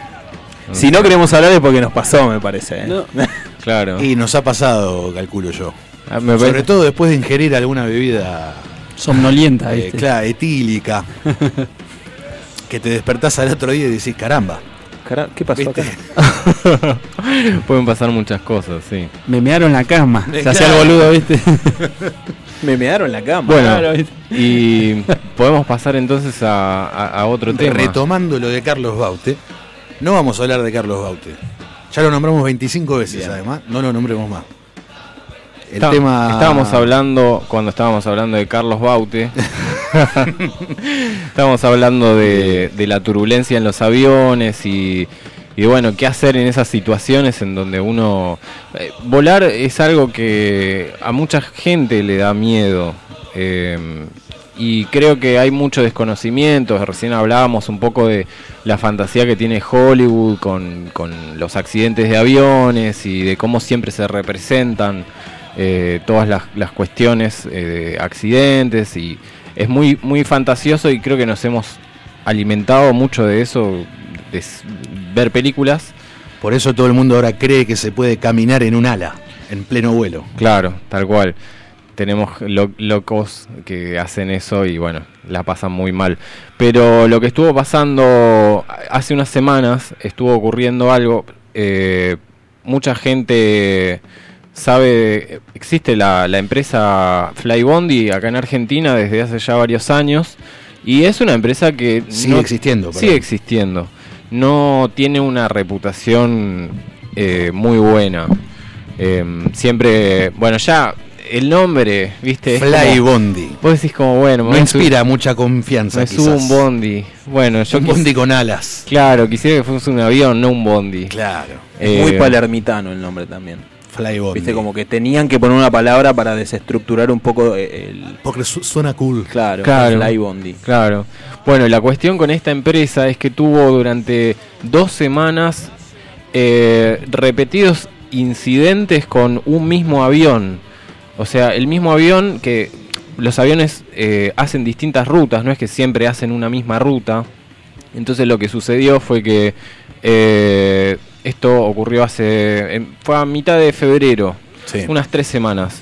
Si no queremos hablar es porque nos pasó, me parece. ¿eh? No. Claro. Y nos ha pasado, calculo yo. Ah, me Sobre todo después de ingerir alguna bebida Somnolienta, eh, claro, etílica. que te despertás al otro día y decís, caramba. Cara- ¿Qué pasó ¿viste? acá? Pueden pasar muchas cosas, sí. Me mearon la cama. Eh, Se hacía el claro. boludo, ¿viste? Me mearon la cama. Bueno, Claro, y podemos pasar entonces a, a- a otro tema. Retomando lo de Carlos Baute, no vamos a hablar de Carlos Baute. Ya lo nombramos 25 veces, Bien. además, no lo nombremos más. El Está- tema. Estábamos hablando, cuando estábamos hablando de Carlos Baute, estábamos hablando de, de la turbulencia en los aviones y, y bueno, qué hacer en esas situaciones en donde uno... eh, volar es algo que a mucha gente le da miedo. eh, y creo que hay mucho desconocimiento. Recién hablábamos un poco de la fantasía que tiene Hollywood con, con los accidentes de aviones y de cómo siempre se representan eh, todas las, las cuestiones eh, de accidentes. Y es muy, muy fantasioso y creo que nos hemos alimentado mucho de eso, de ver películas. Por eso todo el mundo ahora cree que se puede caminar en un ala, en pleno vuelo. Claro, tal cual. Tenemos lo- locos que hacen eso y bueno, la pasan muy mal. Pero lo que estuvo pasando hace unas semanas, estuvo ocurriendo algo. eh, mucha gente sabe, existe la, la empresa Flybondi acá en Argentina desde hace ya varios años. Y es una empresa que Sigue existiendo, Sigue existiendo. No tiene una reputación eh, muy buena. Em, siempre, bueno, ya el nombre, ¿viste? Es Fly como- Bondi. Vos decís como, bueno, me No inspira mucha confianza. me subo un bondi. Bueno, yo Un quis- bondi con alas. Claro, quisiera que fuese un avión, no un bondi. Claro. Eh, Muy palermitano el nombre también. Fly Bondi. Viste, como que tenían que poner una palabra para desestructurar un poco eh, el. Porque su- suena cool. Claro, Claro. Fly Bondi. Claro. Bueno, la cuestión con esta empresa es que tuvo durante dos semanas eh, repetidos incidentes con un mismo avión. O sea, el mismo avión que los aviones eh, hacen distintas rutas, no es que siempre hacen una misma ruta. Entonces lo que sucedió fue que eh, esto ocurrió hace... fue a mitad de febrero, Sí. unas tres semanas.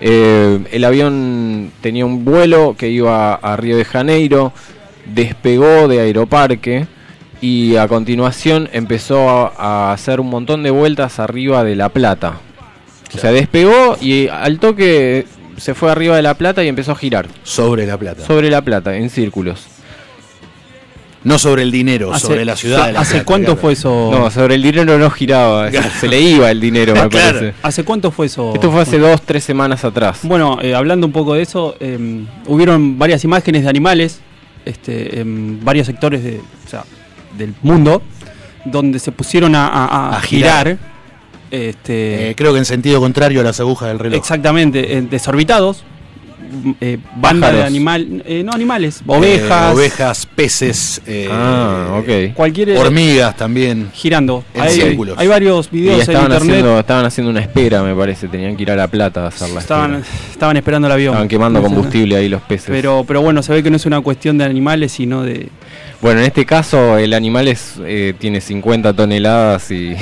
Eh, el avión tenía un vuelo que iba a Río de Janeiro, despegó de Aeroparque y a continuación empezó a, a hacer un montón de vueltas arriba de La Plata. O sea, despegó y al toque se fue arriba de La Plata y empezó a girar Sobre la plata. sobre La Plata en círculos. no sobre el dinero, Hace- sobre la ciudad. de La ¿Hace Plata, cuánto claro. fue eso? No, sobre el dinero no giraba, se le iba el dinero, me Claro. parece. ¿Hace cuánto fue eso? Esto fue hace dos, tres semanas atrás. Bueno, eh, hablando un poco de eso, eh, hubieron varias imágenes de animales este, en varios sectores de, o sea, del mundo donde se pusieron a, a- a A girar. girar. Este, Eh, creo que en sentido contrario a las agujas del reloj. exactamente, eh, desorbitados. mm, eh, banda de animal, eh, no animales, Eh, ovejas, ovejas, peces. eh, Ah, cualquier Hormigas también. girando. En hay, círculos. hay varios Y videos en estaban internet. haciendo, estaban haciendo una espera, me parece. Tenían que ir a La Plata a hacer la Estaban, espera. estaban esperando el avión. Estaban quemando combustible ahí los peces. Pero, pero bueno, se ve que no es una cuestión de animales, sino de, Bueno, en este caso el animal es, eh, tiene 50 toneladas y,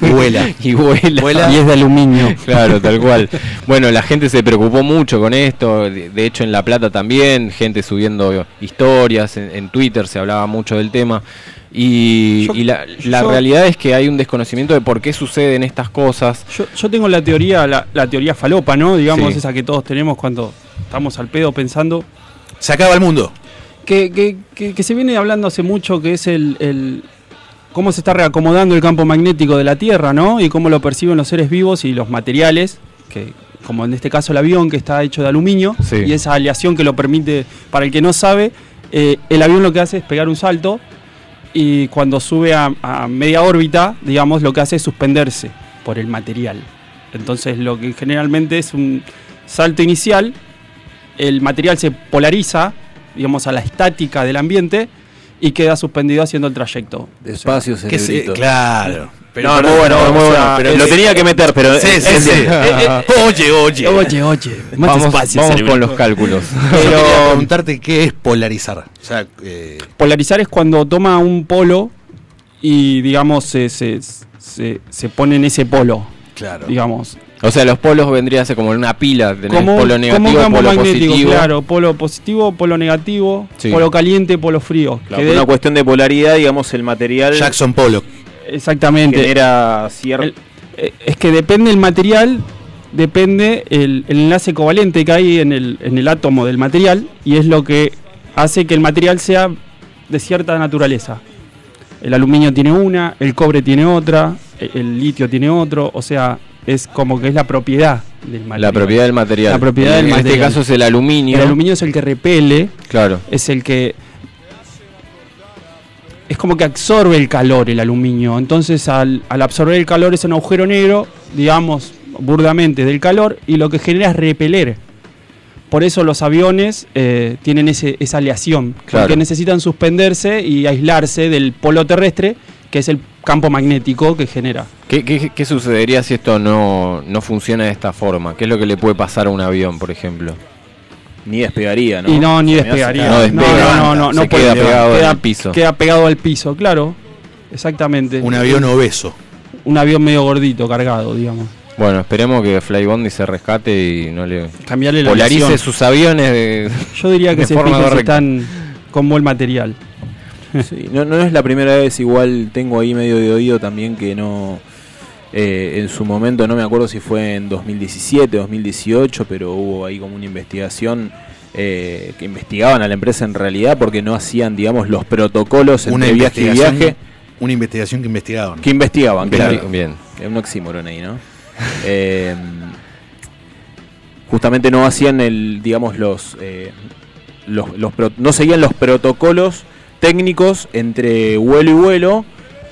Y vuela. y vuela. Vuela. Y es de aluminio. Claro, tal cual. Bueno, la gente se preocupó mucho con esto. De hecho, en La Plata también, gente subiendo historias. En, en Twitter se hablaba mucho del tema. Y, Yo- y la, la yo- realidad es que hay un desconocimiento de por qué suceden estas cosas. Yo, yo tengo la teoría, la, la teoría falopa, ¿no? Digamos, Sí. esa que todos tenemos cuando estamos al pedo pensando. Se acaba el mundo. Que, que, que, que se viene hablando hace mucho, que es el, el, cómo se está reacomodando el campo magnético de la Tierra, ¿no? Y cómo lo perciben los seres vivos y los materiales, que como en este caso el avión que está hecho de aluminio, Sí. y esa aleación que lo permite, para el que no sabe, eh, el avión lo que hace es pegar un salto y cuando sube a, a media órbita, digamos, lo que hace es suspenderse por el material. Entonces lo que generalmente es un salto inicial, el material se polariza, digamos, a la estática del ambiente y queda suspendido haciendo el trayecto. Despacio, Que se- cerebrito. claro. Pero, no, muy bueno, o muy sea, bueno. Pero es- lo tenía que meter, pero Sí, es- sí, es- sí. eh, eh, Oye, oye. Oye, oye, más Vamos, despacio, vamos cerebro. con los cálculos. Yo Pero preguntarte qué es polarizar. O sea, eh, polarizar es cuando toma un polo y, digamos, se, se, se, se pone en ese polo, claro. digamos. O sea, los polos vendría a ser como una pila, tenés Como, polo como negativo, un campo polo magnético, positivo. claro, polo positivo, polo negativo, Sí. polo caliente, polo frío. claro, que de- una cuestión de polaridad, digamos, el material Jackson Pollock. exactamente. genera cierto. Eh, es que depende el material, depende el, el enlace covalente que hay en el, en el átomo del material y es lo que hace que el material sea de cierta naturaleza. El aluminio tiene una, el cobre tiene otra, el, el litio tiene otro, o sea, es como que es la propiedad del material. La propiedad del material. La propiedad en del este material. caso es el aluminio. El aluminio es el que repele, Claro. es el que es como que absorbe el calor el aluminio. Entonces al, al absorber el calor es un agujero negro, digamos burdamente, del calor y lo que genera es repeler. Por eso los aviones eh, tienen ese, esa aleación, Claro. porque necesitan suspenderse y aislarse del polo terrestre, que es el campo magnético que genera. ¿Qué, qué, qué sucedería si esto no, no funciona de esta forma? ¿Qué es lo que le puede pasar a un avión, por ejemplo? Ni despegaría, ¿no? Y no, ni Se despegaría. No despega, no, no, no, se no puede queda pegado queda, al piso. Queda pegado al piso, claro. Exactamente. Un avión obeso. un avión medio gordito, cargado, digamos. Bueno, esperemos que Flybondi se rescate y no le Cambiarle la polarice sus aviones de, Yo diría que de se fijen están con buen material. Sí, no, no es la primera vez, igual tengo ahí medio de oído también que no. eh, en su momento, no me acuerdo si fue en 2017, 2018, pero hubo ahí como una investigación eh, que investigaban a la empresa en realidad porque no hacían, digamos, los protocolos Una entre viaje y investigación, viaje una investigación que investigaban. que investigaban. Bien, claro. bien. Es un oxímoron ahí, ¿no? Eh, justamente no hacían el, digamos, los, eh, los, no seguían los protocolos técnicos entre vuelo y vuelo,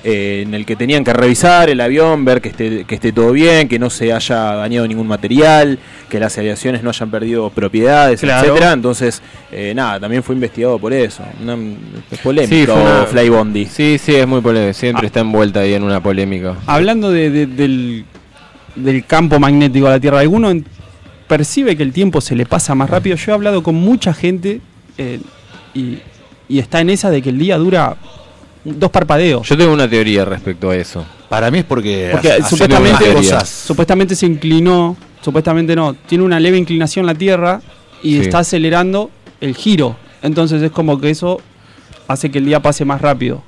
eh, en el que tenían que revisar el avión, ver que esté, que esté todo bien, que no se haya dañado ningún material, que las aviaciones no hayan perdido propiedades, Claro. etcétera. Entonces, eh, nada, también fue investigado por eso. Una, es polémico, Sí, fue una- Flybondi. Sí, sí, es muy polémico. Siempre Ah. está envuelta ahí en una polémica. Hablando de- de- del, del campo magnético de la Tierra, ¿alguno en- percibe que el tiempo se le pasa más rápido? Yo he hablado con mucha gente eh, y, y está en esa de que el día dura dos parpadeos. Yo tengo una teoría respecto a eso. Para mí es porque, supuestamente, cosas. supuestamente se inclinó, supuestamente no, tiene una leve inclinación la Tierra y Sí. está acelerando el giro. Entonces es como que eso hace que el día pase más rápido.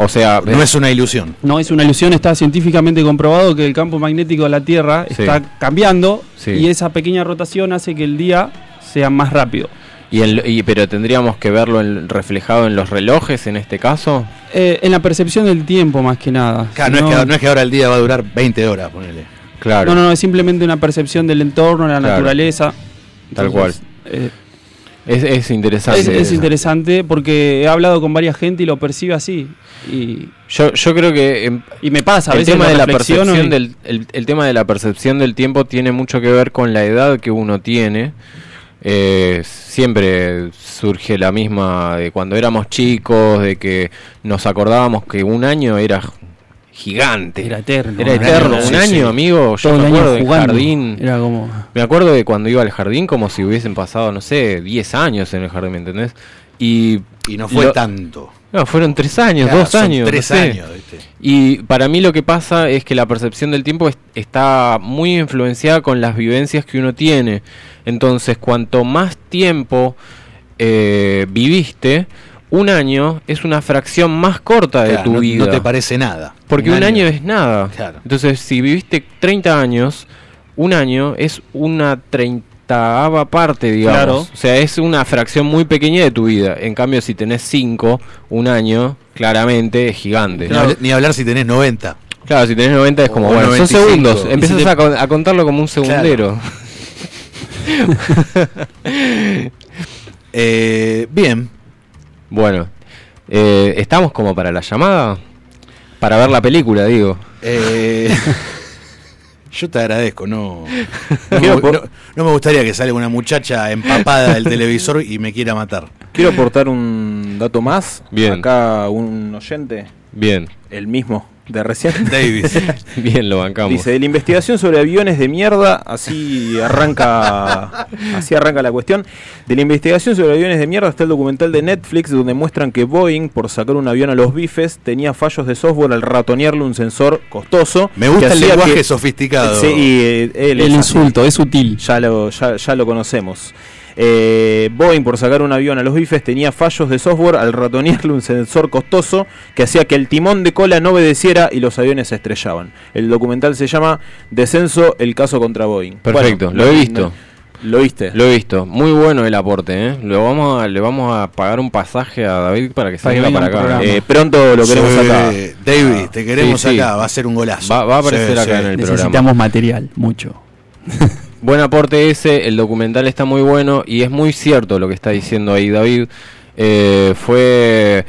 O sea, No es una ilusión. No es una ilusión, está científicamente comprobado que el campo magnético de la Tierra Sí. está cambiando Sí. y esa pequeña rotación hace que el día sea más rápido. y el- y- pero tendríamos que verlo en- reflejado en los relojes en este caso. Eh, en la percepción del tiempo más que nada. Claro, no, es que, no es que ahora el día va a durar 20 horas, ponele. Claro. no, no, no, es simplemente una percepción del entorno, de la Claro. naturaleza. Tal cual. eh, Es, es interesante. es, interesante porque he hablado con varias gente y lo percibe así. Y, Yo, yo creo que y me pasa, a el veces tema lo de la percepción y- del el, el tema de la percepción del tiempo tiene mucho que ver con la edad que uno tiene Eh, siempre surge la misma de cuando éramos chicos de que nos acordábamos que un año era gigante Era eterno. era un eterno año, un sí, año sí. amigo yo Todo me acuerdo del jardín Era como. me acuerdo de cuando iba al jardín como si hubiesen pasado no sé 10 años en el jardín ¿me entendés? y Y no fue lo- tanto. no, fueron tres años Claro, dos años Tres no sé. años, ¿viste? Y para mí lo que pasa es que la percepción del tiempo es- está muy influenciada con las vivencias que uno tiene. Entonces, cuanto más tiempo eh, viviste, un año es una fracción más corta de Claro, tu no, vida. no te parece nada. porque un año, es nada. Claro. Entonces, si viviste 30 años, un año es una trein- octava parte, digamos. Claro. O sea, es una fracción muy pequeña de tu vida. En cambio, si tenés 5, un año, claramente es gigante. Ni, habl- ni hablar si tenés 90. Claro, si tenés 90 es como, O bueno, son 95. segundos. Empiezas si te- a, con- a contarlo como un segundero. Eh, bien. Bueno, eh, ¿estamos como para la llamada? Para ver la película, digo. Eh, yo te agradezco, no no, Quiero me, no me gustaría que salga una muchacha empapada del televisor y me quiera matar. Quiero aportar un dato más. Bien. Acá un oyente, Bien, el mismo de recién. Davis. bien, lo bancamos. Dice, de la investigación sobre aviones de mierda, así arranca así arranca la cuestión. De la investigación sobre aviones de mierda está el documental de Netflix donde muestran que Boeing, por sacar un avión a los bifes, tenía fallos de software al ratonearle un sensor costoso. Me gusta el lenguaje que- sofisticado. Sí, y, eh, él El es así. insulto es sutil. Ya lo, ya, ya lo conocemos. Eh, Boeing, por sacar un avión a los bifes, tenía fallos de software al ratonearle un sensor costoso que hacía que el timón de cola no obedeciera y los aviones se estrellaban. El documental se llama Descenso, el caso contra Boeing. Perfecto, Bueno, lo he visto. no- ¿Lo viste? Lo he visto, muy bueno el aporte, ¿eh? Lo vamos a, le vamos a pagar un pasaje a David para que se Para acá. Eh, pronto lo queremos Sí, acá. David, te queremos Sí, sí. acá, va a ser un golazo. Va- va a aparecer Sí, acá sí. en el Necesitamos programa. material, mucho. Buen aporte ese, el documental está muy bueno y es muy cierto lo que está diciendo ahí David. Eh, fue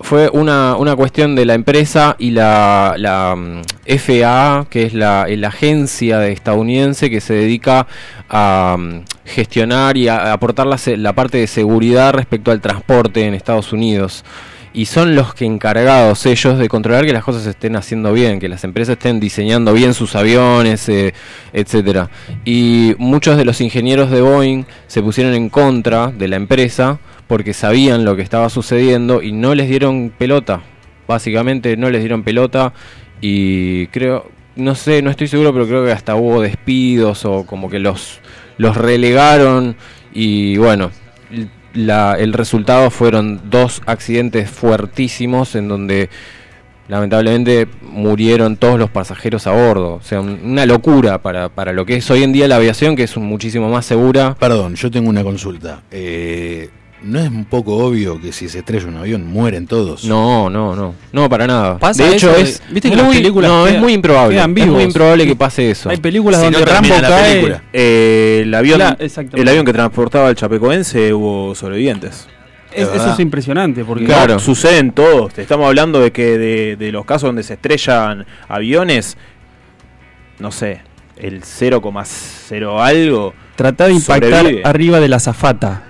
fue una, una cuestión de la empresa y la, la mm, FAA, que es la, la agencia de estadounidense que se dedica a mm, gestionar y a, aportar la, la parte de seguridad respecto al transporte en Estados Unidos. Y son los que encargados ellos de controlar que las cosas se estén haciendo bien, que las empresas estén diseñando bien sus aviones, eh, etcétera. Y muchos de los ingenieros de Boeing se pusieron en contra de la empresa porque sabían lo que estaba sucediendo y no les dieron pelota. Básicamente no les dieron pelota y creo, no sé, no estoy seguro, pero creo que hasta hubo despidos o como que los, los relegaron y bueno, la- el resultado fueron dos accidentes fuertísimos en donde lamentablemente murieron todos los pasajeros a bordo. O sea, un- una locura para, para lo que es hoy en día la aviación, que es muchísimo más segura. Perdón, yo tengo una consulta. Eh, ¿No es un poco obvio que si se estrella un avión mueren todos? No, no, no. No, para nada. Pasa de hecho, es. viste que las muy- películas No, es muy improbable. Es muy improbable que pase eso. Hay películas Si donde no Rambo la cae. película. Eh, el, avión, exactamente. el avión que transportaba al Chapecoense hubo sobrevivientes. Es- Es eso es impresionante porque Claro. No, suceden todos. Te estamos hablando de que de, de los casos donde se estrellan aviones, no sé, el 0,0 algo. Trata de impactar Sobrevive. arriba de la zafata.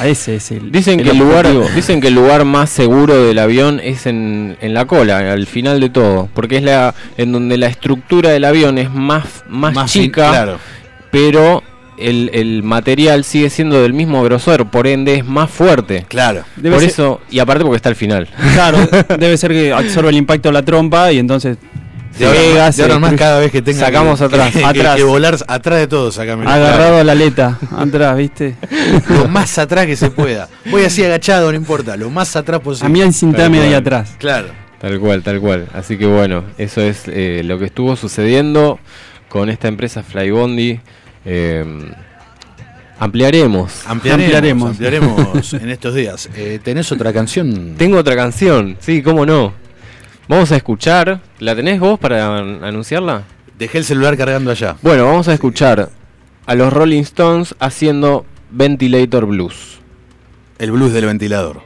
A ese es el. Dicen que el lugar, objetivo. dicen que el lugar más seguro del avión es en, en la cola, al final de todo, porque es la en donde la estructura del avión es más más, chica, claro. pero el, el material sigue siendo del mismo grosor, por ende es más fuerte. Claro. Debe por ser- eso y aparte porque está al final. Claro, debe ser que absorbe el impacto de la trompa y entonces De ahora, más- de ahora cada vez que tenga Sacamos que, atrás, que- que- atrás. que volar atrás de todo, sacame agarrado a la aleta atrás, ¿viste? lo más atrás que se pueda. Voy así agachado, no importa, lo más atrás posible. A mí encintame ahí atrás. Claro. Tal cual, tal cual. Así que bueno, eso es eh, lo que estuvo sucediendo con esta empresa Flybondi. Eh, ampliaremos. Ampliaremos, Ampliaremos. ampliaremos en estos días. Eh, ¿Tenés otra canción? Tengo otra canción, sí, cómo no. Vamos a escuchar. ¿La tenés vos para an- anunciarla? Dejé el celular cargando allá. Bueno, vamos a escuchar a los Rolling Stones haciendo Ventilator Blues. El blues del ventilador.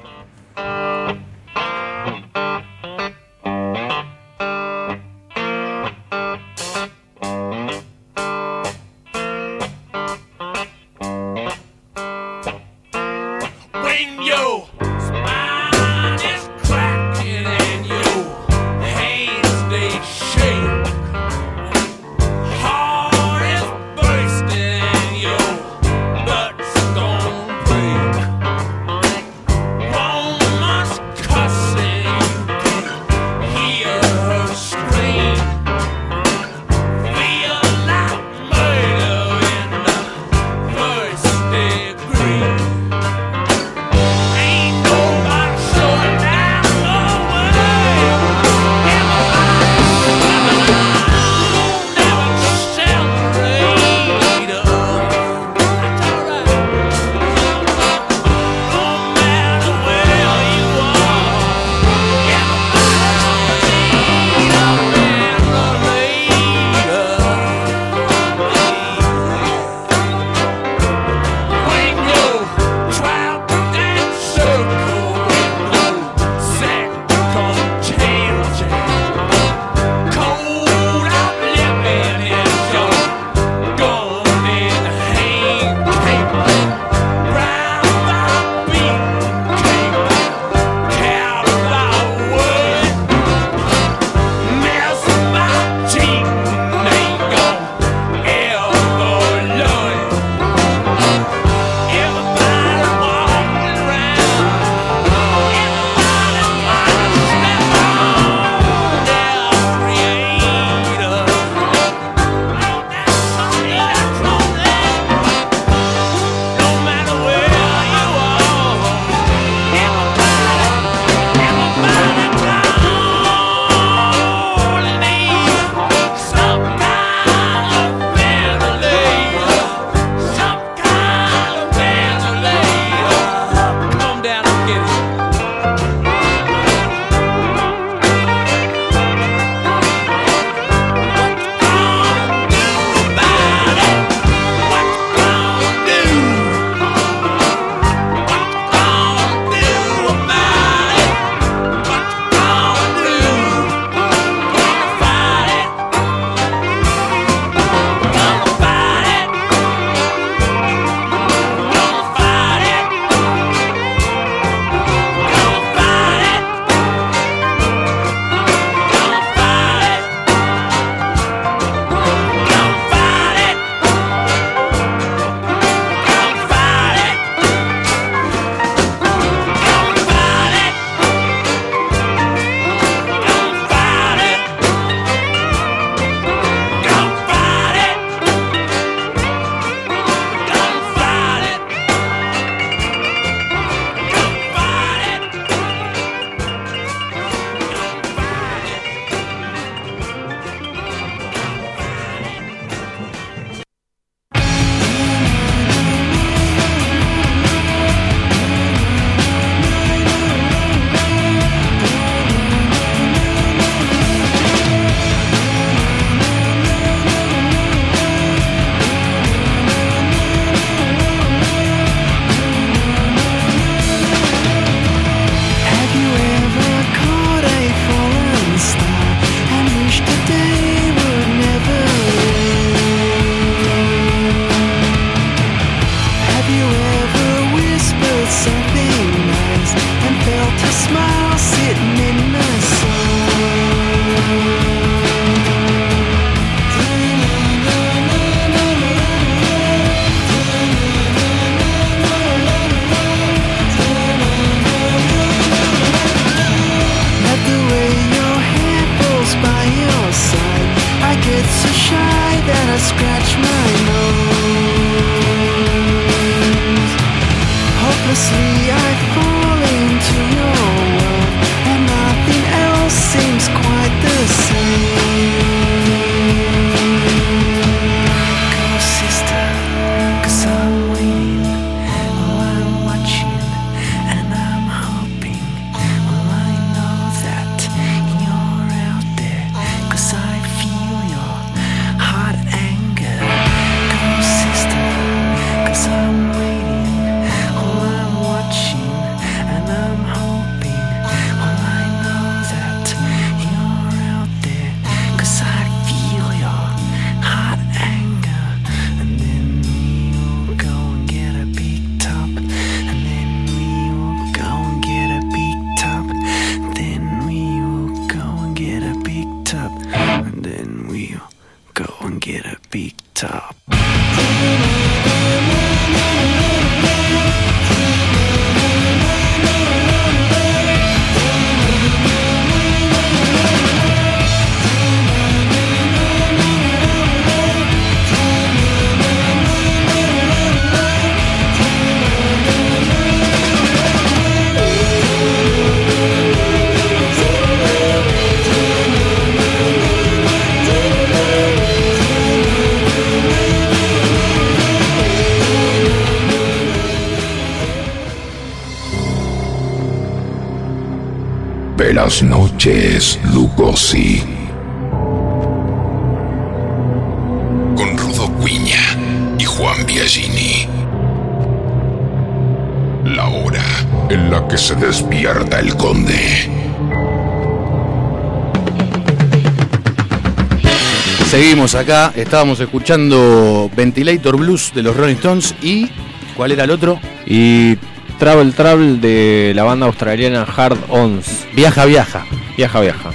Acá, estábamos escuchando Ventilator Blues de los Rolling Stones y ¿cuál era el otro? Y Travel Travel de la banda australiana Hard Ons. Viaja, viaja. Viaja, viaja.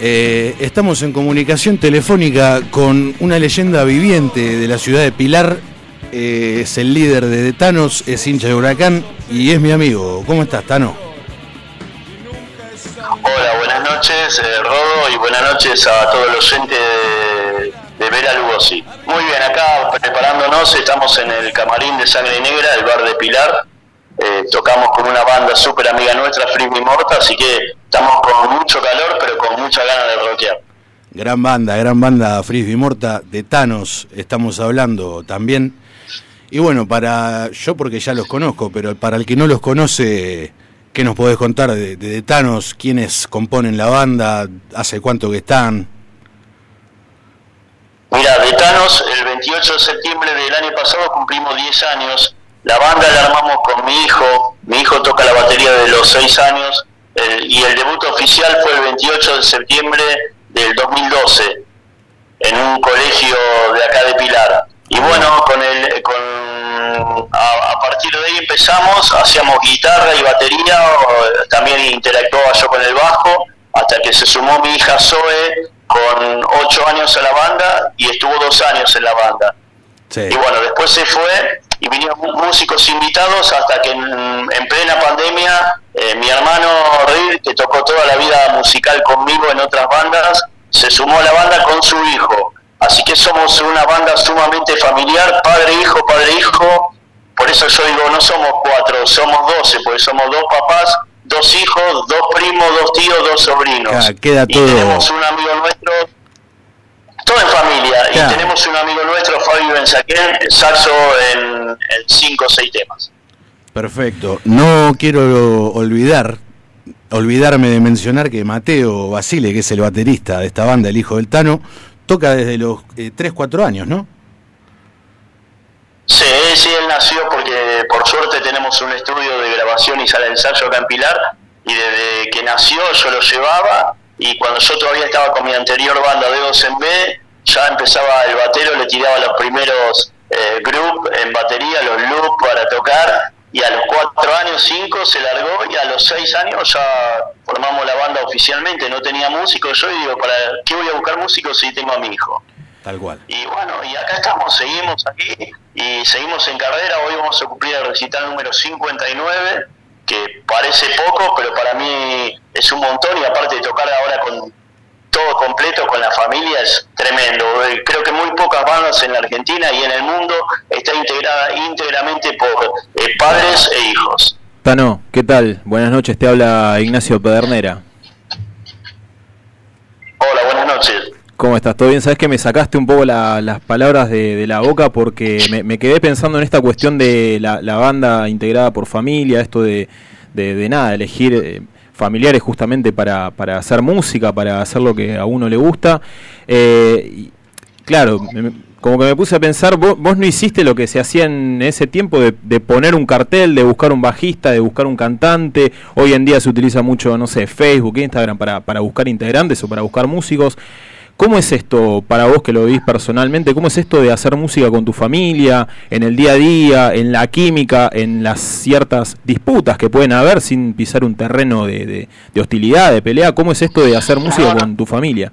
Eh, estamos en comunicación telefónica con una leyenda viviente de la ciudad de Pilar. Eh, es el líder de Thanos, es hincha de Huracán y es mi amigo. ¿Cómo estás, Tano? Hola, buenas noches, eh, Rodo, y buenas noches a todos los oyentes de, de Vera Lugosi. Muy bien, acá preparándonos, estamos en el camarín de Sangre Negra, el bar de Pilar. Eh, tocamos con una banda súper amiga nuestra, Frisbee Morta, así que estamos con mucho calor, pero con mucha ganas de rockear. Gran banda, gran banda Frisbee Morta, de Thanos estamos hablando también. Y bueno, para yo porque ya los conozco, pero para el que no los conoce, ¿qué nos podés contar de, de, de Thanos? ¿Quiénes componen la banda? ¿Hace cuánto que están? Mira, de Thanos, el 28 de septiembre del año pasado cumplimos 10 años. La banda la armamos con mi hijo. Mi hijo toca la batería de los 6 años. eh, y el debut oficial fue el 28 de septiembre del 2012 en un colegio de acá de Pilar. Y bueno, con el, con, a, a partir de ahí empezamos, hacíamos guitarra y batería, o, también interactuaba yo con el bajo, hasta que se sumó mi hija Zoe con 8 años a la banda y estuvo 2 años en la banda. Sí. Y bueno, después se fue y vinieron músicos invitados hasta que en, en plena pandemia eh, mi hermano Reed, que tocó toda la vida musical conmigo en otras bandas, se sumó a la banda con su hijo. Así que somos una banda sumamente familiar, padre-hijo, padre-hijo. Por eso yo digo, no somos cuatro, somos doce, porque somos dos papás, dos hijos, dos primos, dos tíos, dos sobrinos. Claro, queda y todo- tenemos un amigo nuestro todo en familia. Claro. Y tenemos un amigo nuestro, Fabio Benzaquén, saxo en, en cinco o seis temas. Perfecto. No quiero olvidar, olvidarme de mencionar que Mateo Basile, que es el baterista de esta banda, el hijo del Tano, toca desde los 3, 4 años, ¿no? Sí, sí, él nació porque por suerte tenemos un estudio de grabación y sala de ensayo acá en Pilar. Y desde que nació yo lo llevaba. Y cuando yo todavía estaba con mi anterior banda Dedos en B, ya empezaba el batero, le tiraba los primeros eh, group en batería, los loops para tocar. Y a los cuatro años, cinco, se largó. Y a los seis años ya formamos la banda oficialmente. No tenía músicos yo y digo, ¿para qué voy a buscar músicos si tengo a mi hijo? Tal cual. Y bueno, y acá estamos, seguimos aquí y seguimos en carrera. Hoy vamos a cumplir el recital número 59, que parece poco, pero para mí es un montón. Y aparte de tocar ahora con todo completo con la familia es tremendo. Eh, Creo que muy pocas bandas en la Argentina y en el mundo está integrada íntegramente por eh, padres e hijos. Tano, ¿qué tal? Buenas noches, te habla Ignacio Pedernera. Hola, buenas noches. ¿Cómo estás? ¿Todo bien? Sabes que me sacaste un poco la- las palabras de, la boca porque me, quedé pensando en esta cuestión de la, banda integrada por familia, esto de, de, de nada, elegir eh, familiares justamente para, para hacer música, para hacer lo que a uno le gusta. Eh, claro, me- como que me puse a pensar, vos, vos no hiciste lo que se hacía en ese tiempo de, de poner un cartel, de buscar un bajista, de buscar un cantante. Hoy en día se utiliza mucho, no sé, Facebook, Instagram para, para buscar integrantes o para buscar músicos. ¿Cómo es esto para vos que lo vivís personalmente? ¿Cómo es esto de hacer música con tu familia, en el día a día, en la química, en las ciertas disputas que pueden haber sin pisar un terreno de, de- de hostilidad, de pelea? ¿Cómo es esto de hacer música con tu familia?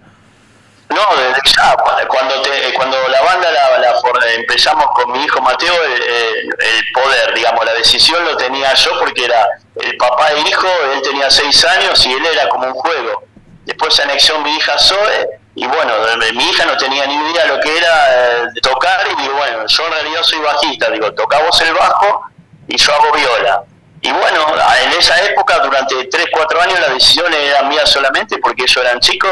No, desde ya, cu- cuando, te, cuando la banda la, la for- empezamos con mi hijo Mateo, el, el- el poder, digamos, la decisión lo tenía yo porque era el papá e hijo, él tenía seis años y él era como un juego. Después se anexó mi hija Zoe y bueno, de- mi hija no tenía ni idea lo que era eh, tocar y digo, bueno, yo en realidad soy bajista, digo, tocamos el bajo y yo hago viola. Y bueno, en esa época, durante 3, 4 años, las decisiones eran mías solamente porque ellos eran chicos,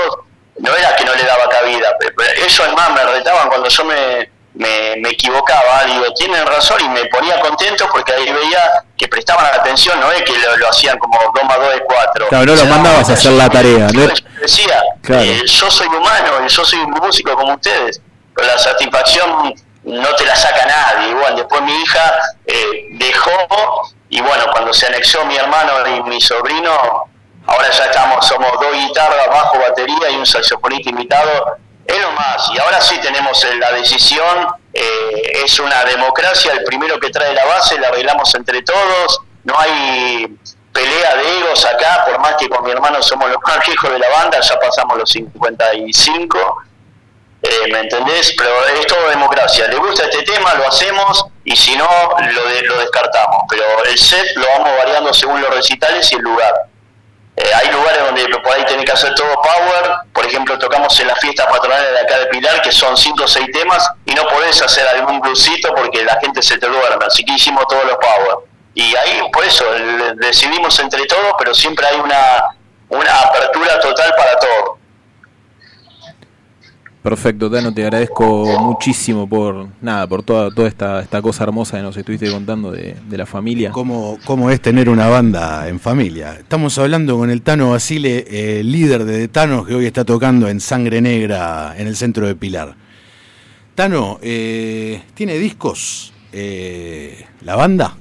no era que no le daba cabida, pe- pero ellos además me retaban cuando yo me, me, me equivocaba, digo, tienen razón y me ponía contento porque ahí veía que prestaban atención, no es que lo, lo hacían como 2 más 2 es 4. Claro, no los mandabas a hacer la tarea, ¿no? decía, Claro. eh, yo soy humano, yo soy un músico como ustedes, pero la satisfacción no te la saca nadie. Igual, después mi hija eh, dejó y bueno, cuando se anexó mi hermano y mi sobrino, ahora ya estamos, somos dos guitarras, bajo, batería y un saxofonista invitado. Es lo más, y ahora sí tenemos la decisión, eh, es una democracia, el primero que trae la base la arreglamos entre todos, no hay pelea de egos acá, por más que con mi hermano somos los más viejos de la banda, ya pasamos los 55, eh, ¿me entendés? Pero es todo democracia, le gusta este tema, lo hacemos y si no, lo descartamos, pero el set lo vamos variando según los recitales y el lugar. Eh, hay lugares donde por ahí que hacer todo power, por ejemplo tocamos en las fiestas patronales de acá de Pilar, que son 5 o 6 temas, y no podés hacer algún bluesito porque la gente se te duerme, así que hicimos todos los power. Y ahí, por eso, decidimos entre todos, pero siempre hay una, una apertura total para todo. Perfecto, Tano, te agradezco muchísimo por nada, por toda, toda esta, esta cosa hermosa que nos estuviste contando de, de la familia. ¿Cómo, ¿Cómo es tener una banda en familia? Estamos hablando con el Tano Basile, eh, líder de Thanos, que hoy está tocando en Sangre Negra, en el centro de Pilar. Tano, eh, ¿tiene discos eh, la banda?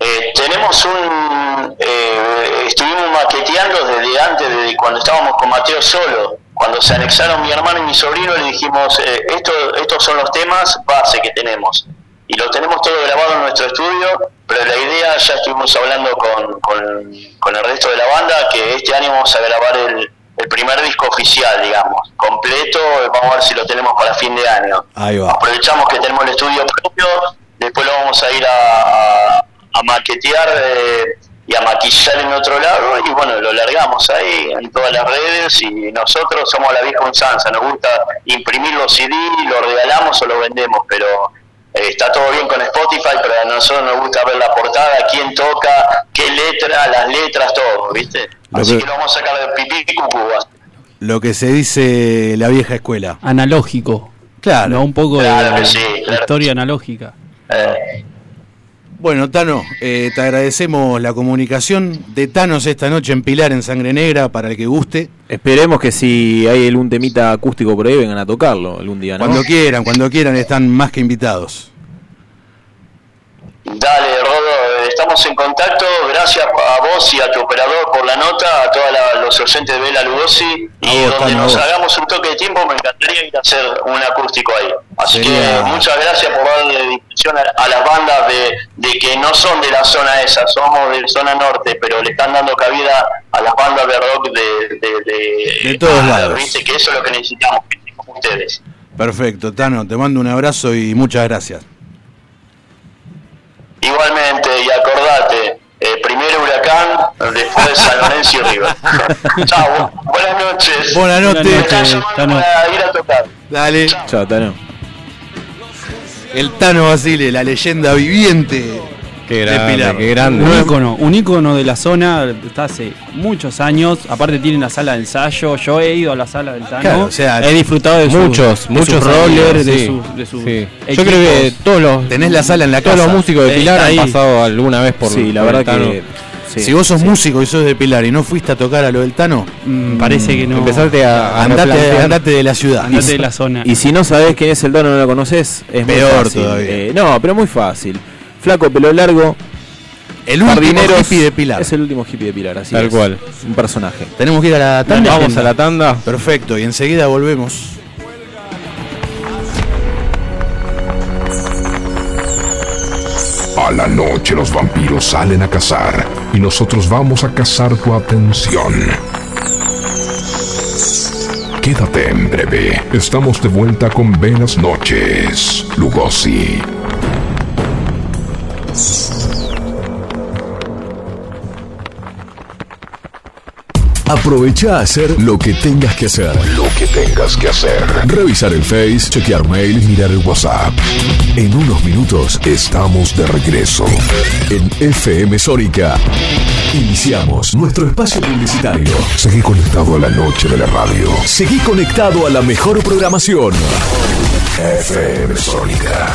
Eh, tenemos un. eh, estuvimos maqueteando desde antes, desde cuando estábamos con Mateo solo. Cuando se anexaron mi hermano y mi sobrino, le dijimos: eh, esto, estos son los temas base que tenemos. Y lo tenemos todo grabado en nuestro estudio, pero la idea, ya estuvimos hablando con, con, con el resto de la banda, que este año vamos a grabar el, el primer disco oficial, digamos, completo. Vamos a ver si lo tenemos para fin de año Ahí va. aprovechamos que tenemos el estudio propio, después lo vamos a ir a, a- a maquetear eh, y a maquillar en otro lado y bueno, lo largamos ahí en todas las redes y nosotros somos la vieja usanza, nos gusta imprimir los CD, lo regalamos o lo vendemos, pero eh, está todo bien con Spotify, pero a nosotros nos gusta ver la portada, quién toca, qué letra, las letras, todo, ¿viste? Lo Así que- que lo vamos a sacar de pipí y cucú. Lo que se dice la vieja escuela. Analógico. Claro. ¿no? Un poco Claro de, sí, claro historia analógica. Eh, Bueno, Tano, eh, te agradecemos la comunicación de Thanos esta noche en Pilar, en Sangre Negra, para el que guste. Esperemos que si hay algún temita acústico por ahí vengan a tocarlo algún día, ¿no? Cuando quieran, cuando quieran, están más que invitados. Dale, Rodo, eh, estamos en contacto. Gracias a vos y a tu operador por la nota, a todos los oyentes de Bela Lugosi. Y vos, donde nos vos. hagamos un toque de tiempo, me encantaría ir a hacer un acústico ahí. Así Sería- que muchas gracias por darle difusión a, a las bandas de, de que no son de la zona esa, somos de zona norte, pero le están dando cabida a las bandas de rock de, de, De todos ah, lados. Viste que eso es lo que necesitamos, como ustedes. Perfecto, Tano, te mando un abrazo y muchas gracias. Igualmente, y acordate, eh, primero Huracán, después San Lorenzo y River. Chao, buenas noches. Buenas noches. Llamando para ir a tocar. Dale. Chao, Tano. El Tano Basile, la leyenda viviente Qué de grande, Pilar. qué grande. Un ícono, un ícono de la zona, está hace muchos años. Aparte tiene una sala de ensayo. Yo he ido a la sala del Tano. Claro, o sea, he disfrutado de sus- muchos, de muchos sus rollers, de sí, sus, de sus sí. Yo creo que todos los Tenés la sala en la todos casa. los músicos de Pilar han pasado alguna vez por sí, la por verdad el que sí. si vos sos músico y sos de Pilar y no fuiste a tocar a lo del Tano, Mm, parece que no. Empezaste a, a andate, andate de la ciudad. Andate de la zona. Y si no sabés quién es el Tano no lo conoces, es muy Peor fácil. todavía. Eh, no, pero muy fácil. Flaco, pelo largo, El último hippie de Pilar. Es el último hippie de Pilar, así Tal es. cual. Un personaje. Tenemos que ir a la tanda. Vamos a la tanda. Perfecto, y enseguida volvemos. A la noche los vampiros salen a cazar y nosotros vamos a cazar tu atención. Quédate en breve. Estamos de vuelta con Buenas noches, Lugosi. Aprovecha a hacer lo que tengas que hacer. Lo que tengas que hacer. Revisar el Face, chequear mail, Mirar el WhatsApp. En unos minutos Estamos de regreso. en FM Sónica. Iniciamos nuestro espacio publicitario. Seguí conectado a la noche de la radio. Seguí conectado a la mejor programación. FM Sónica.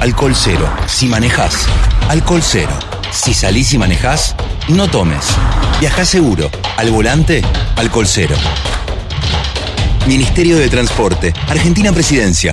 alcohol cero. Si manejás, alcohol cero. Si salís y manejás, no tomes. Viajá seguro. Al volante, alcohol cero. Ministerio de Transporte, Argentina Presidencia.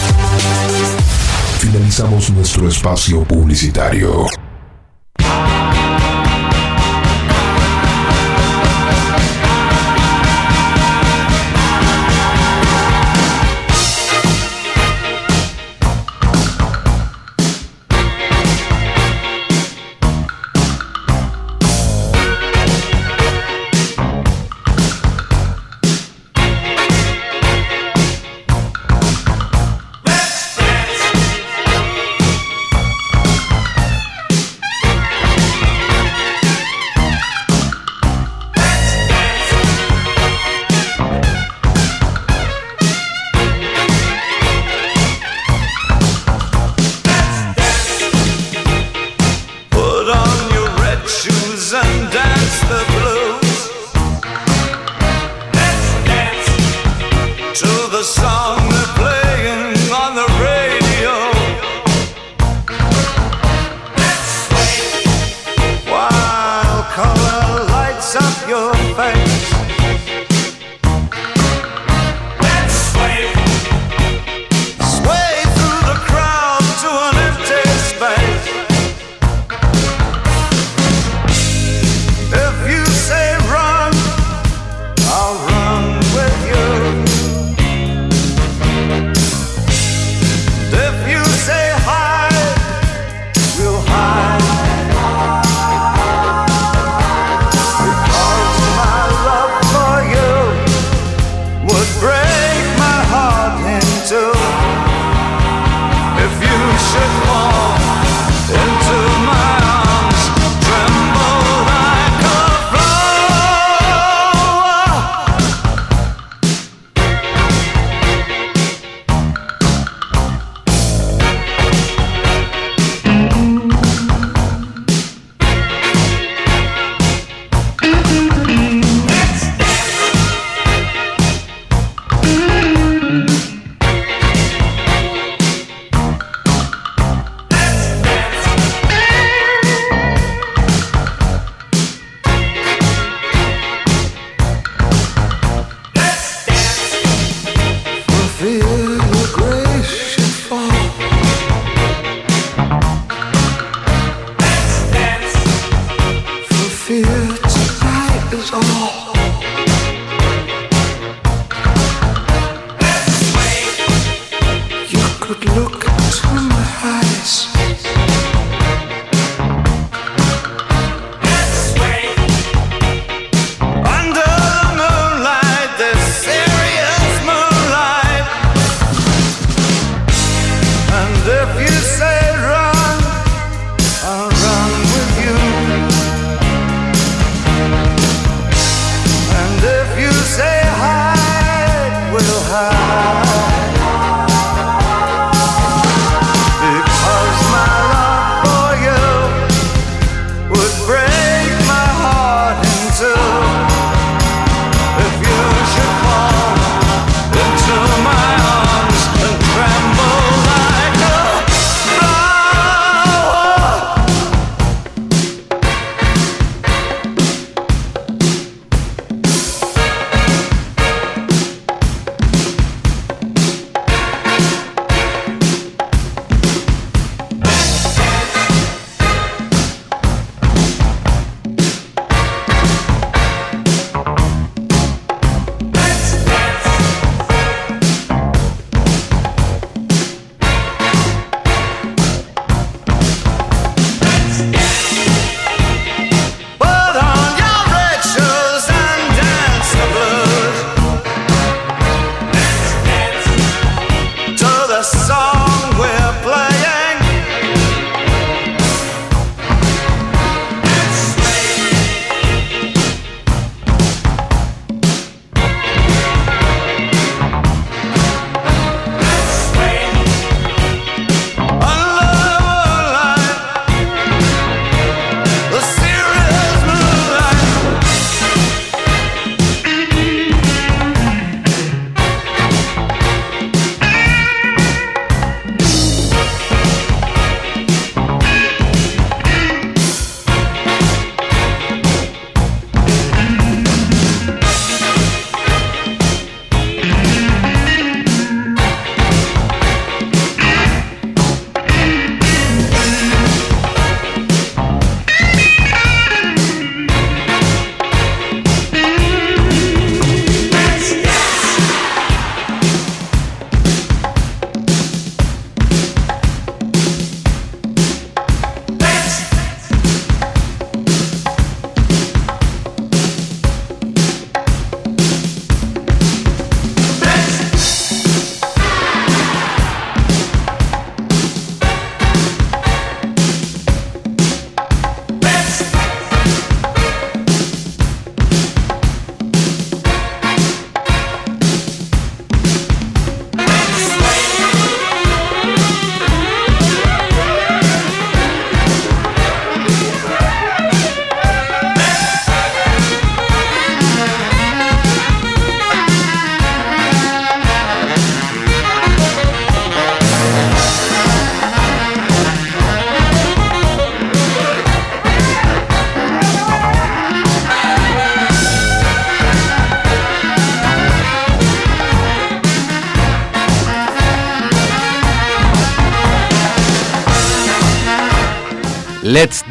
Finalizamos nuestro espacio publicitario.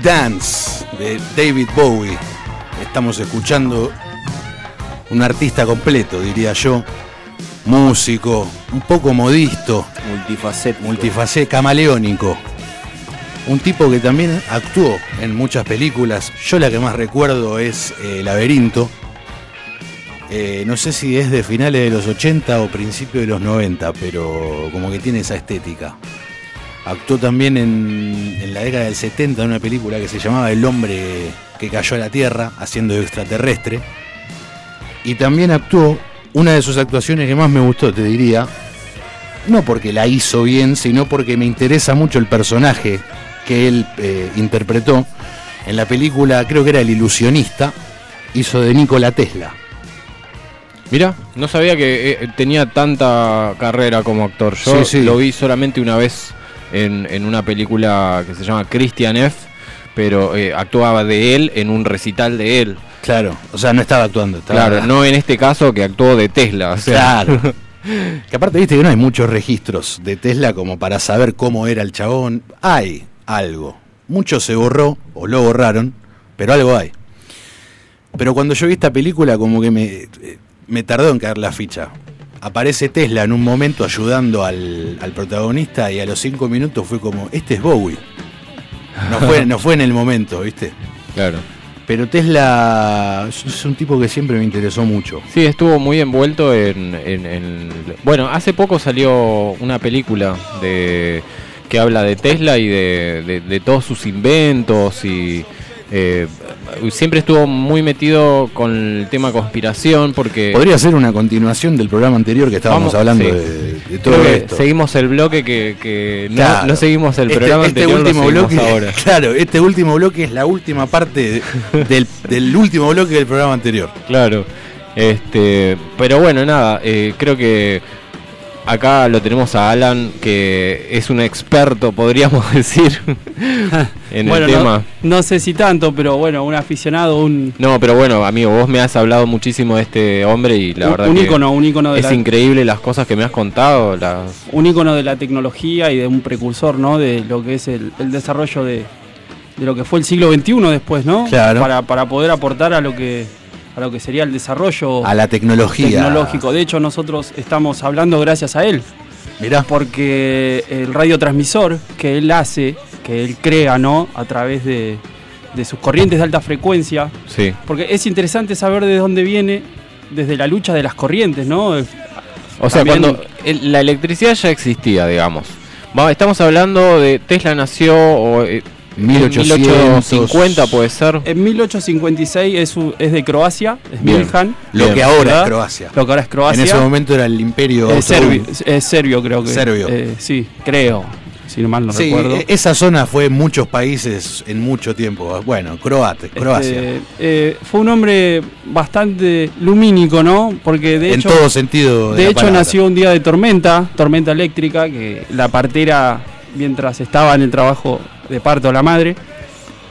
Dance de David Bowie. Estamos escuchando un artista completo, diría yo. Músico, un poco modisto, Multifacético. multifacé, camaleónico. Un tipo que también actuó en muchas películas. Yo la que más recuerdo es eh, Laberinto. Eh, no sé si es de finales de los 80 o principios de los 90, pero como que tiene esa estética. Actuó también en, en la década del 70 en una película que se llamaba El hombre que cayó a la Tierra, haciendo extraterrestre. Y también actuó una de sus actuaciones que más me gustó, te diría. No porque la hizo bien, sino porque me interesa mucho el personaje que él eh, interpretó en la película, creo que era El ilusionista, hizo de Nikola Tesla. Mira, no sabía que eh, tenía tanta carrera como actor. Yo Sí, sí. lo vi solamente una vez en, en una película que se llama Christian F., pero eh, actuaba de él en un recital de él. Claro, o sea, no estaba actuando. estaba- Claro, no en este caso que actuó de Tesla. o sea. Claro. que aparte, viste que no hay muchos registros de Tesla como para saber cómo era el chabón. Hay algo. Mucho se borró, o lo borraron, pero algo hay. Pero cuando yo vi esta película, como que me, eh, me tardó en caer la ficha. Aparece Tesla en un momento ayudando al, al protagonista y a los cinco minutos fue como, este es Bowie. No fue, no fue en el momento, ¿viste? Claro. Pero Tesla es- un tipo que siempre me interesó mucho. Sí, estuvo muy envuelto en, en- en- Bueno, hace poco salió una película de que habla de Tesla y de, de- de todos sus inventos y... eh, siempre estuvo muy metido con el tema conspiración porque... Podría ser una continuación del programa anterior que estábamos Vamos, hablando sí. de, de todo Creo que esto. Seguimos el bloque que, que no, Claro. no seguimos el Este- programa este anterior, último bloque, ahora. Claro, este último bloque es la última parte de- del, del último bloque del programa anterior. Claro. Este, pero bueno, nada, eh, creo que acá lo tenemos a Alan, que es un experto, podríamos decir, en bueno, el no- tema. No, sé si tanto, pero bueno, un aficionado, un, No, pero bueno, amigo, vos me has hablado muchísimo de este hombre y la un, verdad un que ícono, un ícono de es la, increíble las cosas que me has contado. Las... un ícono de la tecnología y de un precursor, ¿no? De lo que es el, el desarrollo de, de lo que fue el siglo XXI después, ¿no? Claro. Para, para poder aportar a lo que a lo que sería el desarrollo A la tecnología. tecnológico. De hecho, nosotros estamos hablando gracias a él. Mirá. Porque el radiotransmisor que él hace, que él crea, ¿no? A través de, de sus corrientes de alta frecuencia. Sí. Porque es interesante saber de dónde viene desde la lucha de las corrientes, ¿no? O sea, También- cuando el- la electricidad ya existía, digamos. Estamos hablando de Tesla nació o, eh, 1800. 1850, puede ser. En 1856 es, es de Croacia, es Bien. Miljan. Lo Bien. que ahora ¿verdad? es Croacia. Lo que ahora es Croacia. En ese momento era el imperio es, serbio, es- serbio, creo que. Serbio. Eh, sí, creo. Si no mal no Sí, recuerdo. e- esa zona fue en muchos países en mucho tiempo. Bueno, Croate, Croacia. Este, eh, fue un hombre bastante lumínico, ¿no? Porque de en hecho. todo sentido. De, De la hecho, palabra. nació un día de tormenta, tormenta eléctrica, que la partera, mientras estaba en el trabajo de parto la madre,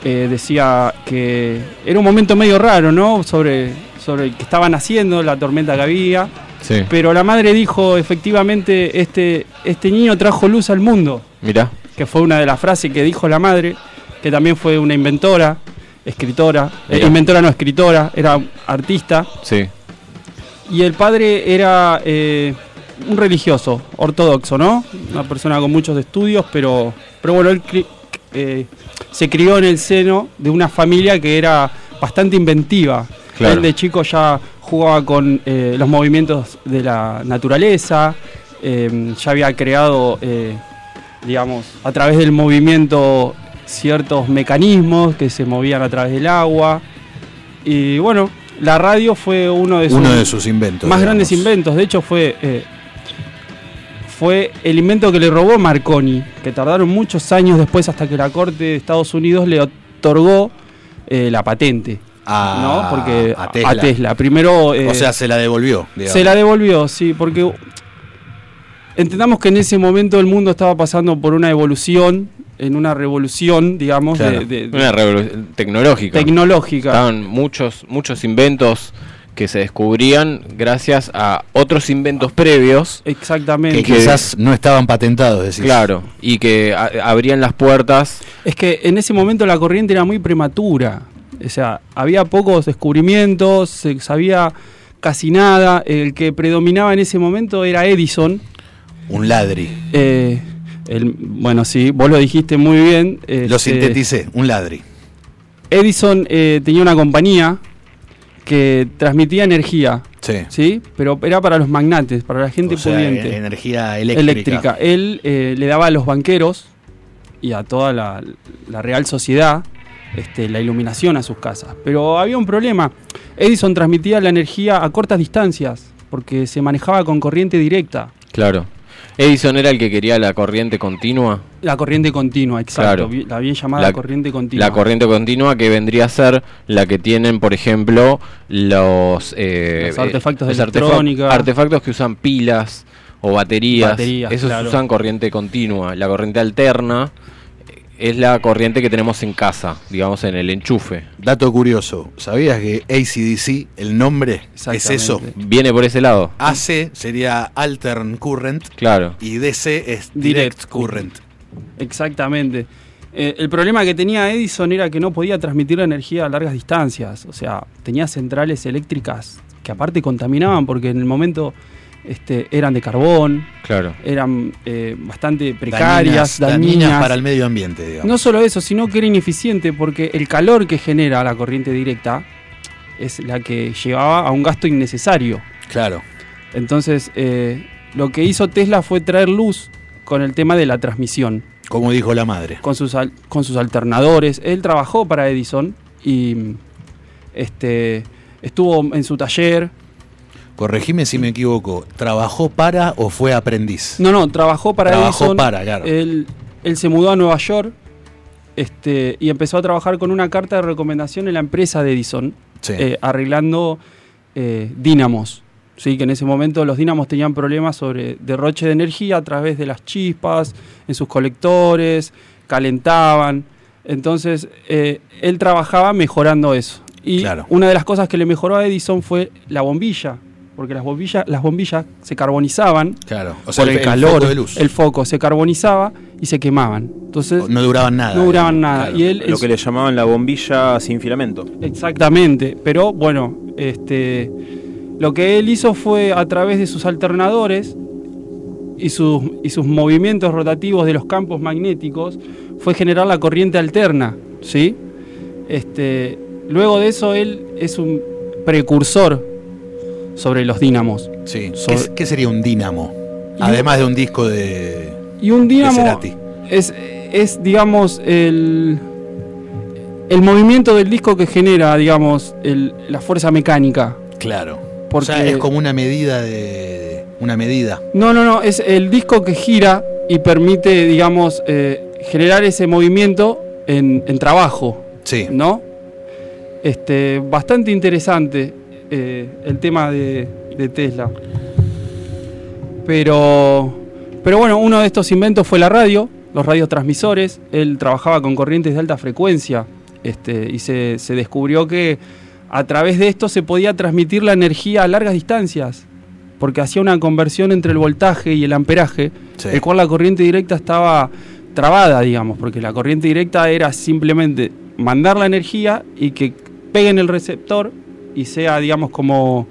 eh, decía que era un momento medio raro, ¿no? Sobre, sobre el que estaban haciendo, la tormenta que había. Sí. Pero la madre dijo, efectivamente, este, este niño trajo luz al mundo, Mirá. que fue una de las frases que dijo la madre, que también fue una inventora, escritora, eh, inventora no escritora, era artista. Sí. Y el padre era eh, un religioso, ortodoxo, ¿no? Una persona con muchos estudios, pero, pero bueno, él eh, se crió en el seno de una familia que era bastante inventiva. Claro. Él de chico ya jugaba con eh, los movimientos de la naturaleza, eh, ya había creado, eh, digamos, a través del movimiento ciertos mecanismos que se movían a través del agua. Y bueno, la radio fue uno de sus, Uno de sus inventos. más digamos. grandes inventos. De hecho, fue, fue el invento que le robó Marconi, que tardaron muchos años después hasta que la Corte de Estados Unidos le otorgó eh, la patente. A, ¿no? Porque a Tesla. a Tesla. Primero. eh, o sea, se la devolvió. digamos. se la devolvió, sí, porque entendamos que en ese momento el mundo estaba pasando por una evolución, en una revolución, digamos, Claro. de, de- Una revolución tecnológica. tecnológica. Estaban muchos, muchos inventos que se descubrían gracias a otros inventos previos. Exactamente. Que quizás no estaban patentados, decís. Claro, y que a- abrían las puertas. Es que en ese momento la corriente era muy prematura. O sea, había pocos descubrimientos, se sabía casi nada. El que predominaba en ese momento era Edison. Un ladri. Eh, el- bueno, sí, vos lo dijiste muy bien. Lo este, sinteticé, un ladri. Edison eh, tenía una compañía que transmitía energía. Sí. Pero era para los magnates, para la gente O sea, pudiente. e- energía eléctrica. Él eh, le daba a los banqueros y a toda la, la real sociedad este, la iluminación a sus casas. Pero había un problema. Edison transmitía la energía a cortas distancias porque se manejaba con corriente directa. Claro. Edison era el que quería la corriente continua. La corriente continua, exacto. Claro. La bien llamada corriente continua. La corriente continua que vendría a ser la que tienen, por ejemplo, los, eh, Los artefactos de los electrónica. artefactos que usan pilas o baterías. Baterías, Esos claro. usan corriente continua. La corriente alterna eh, es la corriente que tenemos en casa, digamos en el enchufe. Dato curioso, ¿sabías que ACDC, el nombre, es eso? Viene por ese lado. AC sería Altern Current Claro. y DC es Direct, Current. Exactamente. Eh, el problema que tenía Edison era que no podía transmitir la energía a largas distancias. O sea, tenía centrales eléctricas que aparte contaminaban porque en el momento este, eran de carbón, Claro. eran eh, bastante precarias, Dañinas- dañinas. dañinas para el medio ambiente, digamos. No solo eso, sino que era ineficiente porque el calor que genera la corriente directa es la que llevaba a un gasto innecesario. Claro. Entonces, eh, lo que hizo Tesla fue traer luz con el tema de la transmisión. Como dijo la madre. Con sus, al- con sus alternadores. Él trabajó para Edison y este, estuvo en su taller. Corregime si me equivoco. ¿Trabajó para o fue aprendiz? No, no, trabajó para Trabajó Edison. para, claro. Él, él se mudó a Nueva York este, y empezó a trabajar con una carta de recomendación en la empresa de Edison, Sí. eh, arreglando eh, dínamos. Sí, que en ese momento los dínamos tenían problemas sobre derroche de energía a través de las chispas, en sus colectores, calentaban. Entonces, eh, él trabajaba mejorando eso. Y Claro. una de las cosas que le mejoró a Edison fue la bombilla, porque las bombillas, las bombillas se carbonizaban Claro. O sea, por el, calor, foco de luz. el foco se carbonizaba y se quemaban. Entonces No duraban nada. no duraban nada. Y él, Lo que le llamaban la bombilla sin filamento. Exactamente, pero bueno, este, lo que él hizo fue a través de sus alternadores y sus, y sus movimientos rotativos de los campos magnéticos, fue generar la corriente alterna, ¿sí? Este, luego de eso él es un precursor sobre los dínamos. Sí. ¿Qué, Sobre- es- qué sería un dínamo? Además de un disco de, Y un dínamo es, es, digamos, el, el movimiento del disco que genera, digamos, el- la fuerza mecánica. Claro. Porque- O sea, es como una medida de. Una medida. No, no, no, es el disco que gira y permite, digamos, eh, generar ese movimiento en, en trabajo. Sí. ¿No? Este, bastante interesante eh, el tema de, de Tesla. Pero, pero bueno, uno de estos inventos fue la radio, los radiotransmisores. Él trabajaba con corrientes de alta frecuencia este, y se, se descubrió que a través de esto se podía transmitir la energía a largas distancias, porque hacía una conversión entre el voltaje y el amperaje, Sí. el cual la corriente directa estaba trabada, digamos, porque la corriente directa era simplemente mandar la energía y que pegue en el receptor y sea, digamos, como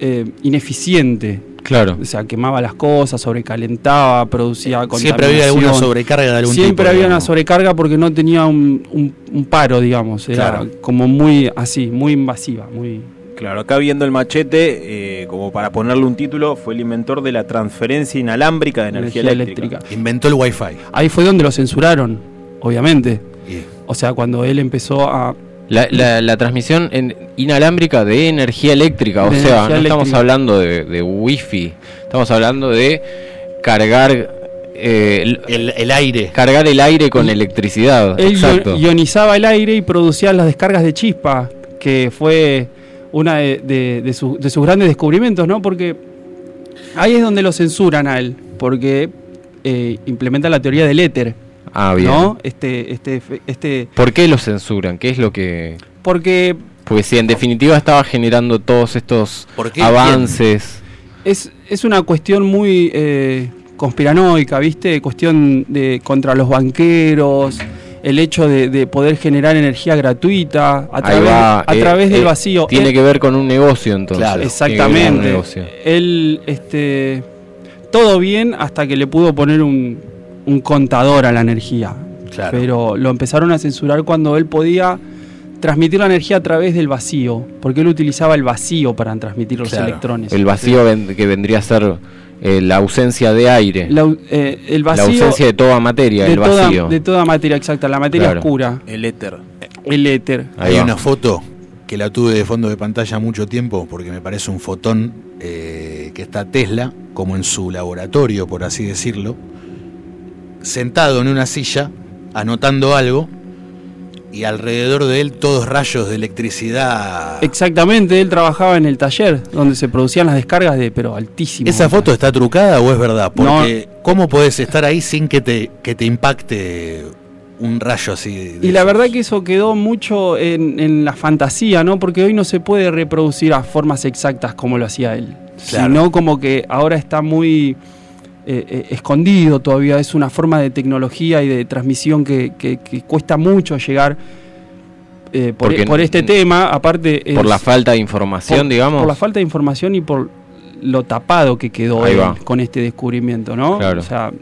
eh, ineficiente. Claro. O sea, quemaba las cosas, sobrecalentaba, producía Siempre había alguna sobrecarga de algún Siempre tipo, había una sobrecarga porque no tenía un, un- un paro, digamos. Era Claro. como muy así, muy invasiva, muy... Claro, acá viendo el machete, eh, como para ponerle un título, fue el inventor de la transferencia inalámbrica de energía, Energía eléctrica. eléctrica. Inventó el wifi. Ahí fue donde lo censuraron, obviamente. Y- O sea, cuando él empezó a... La, la- la transmisión en- inalámbrica de energía eléctrica, o De sea, no estamos hablando de, de wifi, estamos hablando de cargar eh, el, El, el aire. cargar el aire con electricidad. Él Exacto. io- ionizaba el aire y producía las descargas de chispa, que fue una de, de- de su- de sus grandes descubrimientos, ¿no? Porque ahí es donde lo censuran a él, porque eh, implementa la teoría del éter, Ah, bien. ¿no? Este, este, este, ¿Por qué lo censuran? ¿Qué es lo que...? porque Porque si en definitiva estaba generando todos estos ¿Por qué? avances. Es, es una cuestión muy eh, conspiranoica, ¿viste? Cuestión de contra los banqueros, el hecho de, de poder generar energía gratuita a través, va, a eh, través del eh, vacío. Tiene Él- que ver con un negocio entonces. Un Exactamente. negocio. Él, este, todo bien hasta que le pudo poner un, un contador a la energía. Claro. Pero lo empezaron a censurar cuando él podía transmitir la energía a través del vacío, porque él utilizaba el vacío para transmitir los Claro. electrones. El vacío ven- que vendría a ser eh, la ausencia de aire. La, eh, el La vacío ausencia de toda materia, de el toda- vacío. de toda materia exacta, la materia Claro. oscura, El éter. el éter. Hay una foto que la tuve de fondo de pantalla mucho tiempo porque me parece un fotón eh, que está Tesla, como en su laboratorio, por así decirlo, sentado en una silla, anotando algo, y alrededor de él todos rayos de electricidad. Exactamente, él trabajaba en el taller donde se producían las descargas de, pero altísimo. ¿Esa foto está trucada o es verdad? Porque ¿cómo podés estar ahí sin que te, que te impacte un rayo así? de- Y la verdad que eso quedó mucho en, en la fantasía, ¿no? Porque hoy no se puede reproducir a formas exactas como lo hacía él. Claro. Sino como que ahora está muy eh, eh, escondido todavía. Es una forma de tecnología y de transmisión que, que- que cuesta mucho llegar eh, por, Porque por este tema. Aparte. Por es- la falta de información, por- digamos. Por la falta de información y por lo tapado que quedó él con este descubrimiento, ¿no? Claro. O sea,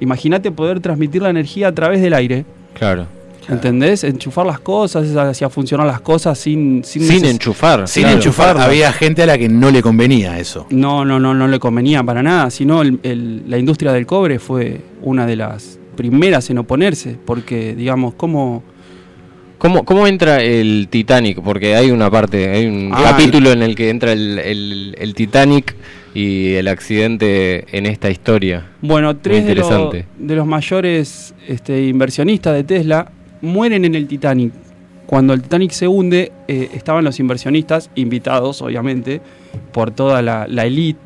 imagínate poder transmitir la energía a través del aire. Claro. ¿Entendés? Enchufar las cosas, hacía funcionar las cosas sin... Sin, Sin neces- enchufar. Sin Claro. enchufar, había gente a la que no le convenía eso. No, no, no, no le convenía para nada, sino el- el- la industria del cobre fue una de las primeras en oponerse, porque, digamos, ¿cómo...? ¿Cómo, ¿Cómo entra el Titanic? Porque hay una parte, hay un Ah, capítulo en el que entra el, el- el Titanic y el accidente en esta historia. Bueno, Muy tres de, los- interesante. de los mayores este, inversionistas de Tesla mueren en el Titanic. Cuando el Titanic se hunde, eh, estaban los inversionistas, invitados obviamente, por toda la, la elite.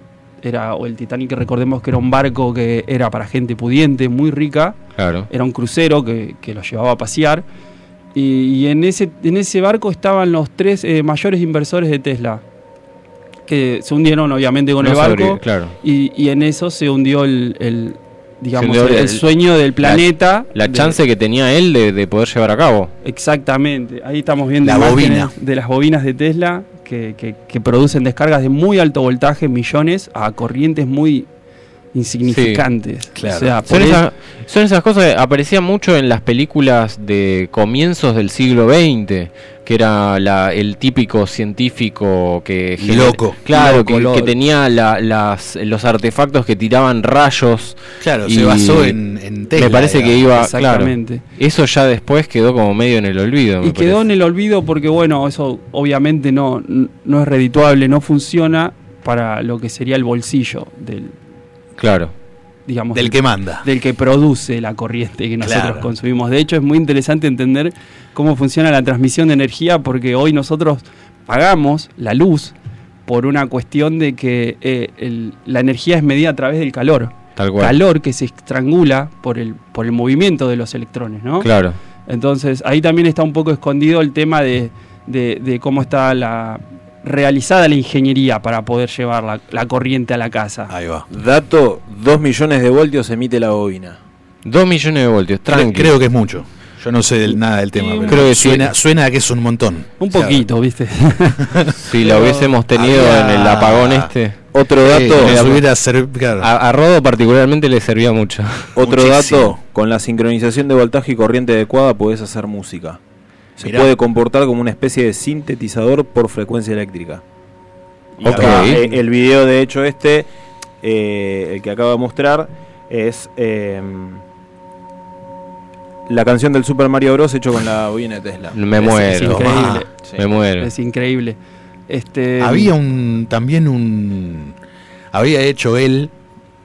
Era, o el Titanic, recordemos que era un barco que era para gente pudiente, muy rica. Claro. Era un crucero que, que los llevaba a pasear. Y, y en, ese, en ese barco estaban los tres eh, mayores inversores de Tesla. Que se hundieron obviamente con No el barco. claro. Y, y en eso se hundió el, el, digamos, el, el sueño del planeta. La, chance que tenía él de, de poder llevar a cabo. Exactamente. Ahí estamos viendo La bobina. de las bobinas de Tesla que, que- que producen descargas de muy alto voltaje, millones, a corrientes muy insignificantes. claro. O sea, Son, esas, son esas cosas que aparecían mucho en las películas de comienzos del siglo XX, que era la- el típico científico que... gener- Loco. Claro, Loco, que, loco. que tenía la- las, los artefactos que tiraban rayos. Claro, y se basó en, en Tesla. Me parece que iba... Exactamente. Claro, eso ya después quedó como medio en el olvido. Y me quedó parece. en el olvido porque, bueno, eso obviamente no, no es redituable, no funciona para lo que sería el bolsillo del, Claro. Digamos, Del que manda. del que produce la corriente que nosotros Claro. consumimos. De hecho, es muy interesante entender cómo funciona la transmisión de energía porque hoy nosotros pagamos la luz por una cuestión de que eh, el- la energía es medida a través del calor. Tal cual. Calor que se estrangula por el, por el movimiento de los electrones, ¿no? Claro. Entonces, ahí también está un poco escondido el tema de, de- de cómo está la realizada la ingeniería para poder llevar la, la corriente a la casa. Ahí va. Dato, 2 millones de voltios emite la bobina. Dos millones de voltios, Cre- tranqui. Creo que es mucho. Yo no sé del- nada del tema. Y pero creo que suena, suena a que es un montón. Un poquito, ¿viste? Si lo hubiésemos tenido había- en el apagón este. Otro dato, hubiera claro. A, a Rodo particularmente le servía mucho. otro muchísimo. dato, con la sincronización de voltaje y corriente adecuada podés hacer música. Se Mirá. puede comportar como una especie de sintetizador por frecuencia eléctrica. Y acá, eh, el video de hecho este, eh, el que acabo de mostrar, es eh, la canción del Super Mario Bros. hecho con la bobina de Tesla. Me Es- muero. es increíble. Sí. Me muero. Es increíble. Este, Había un también un había hecho él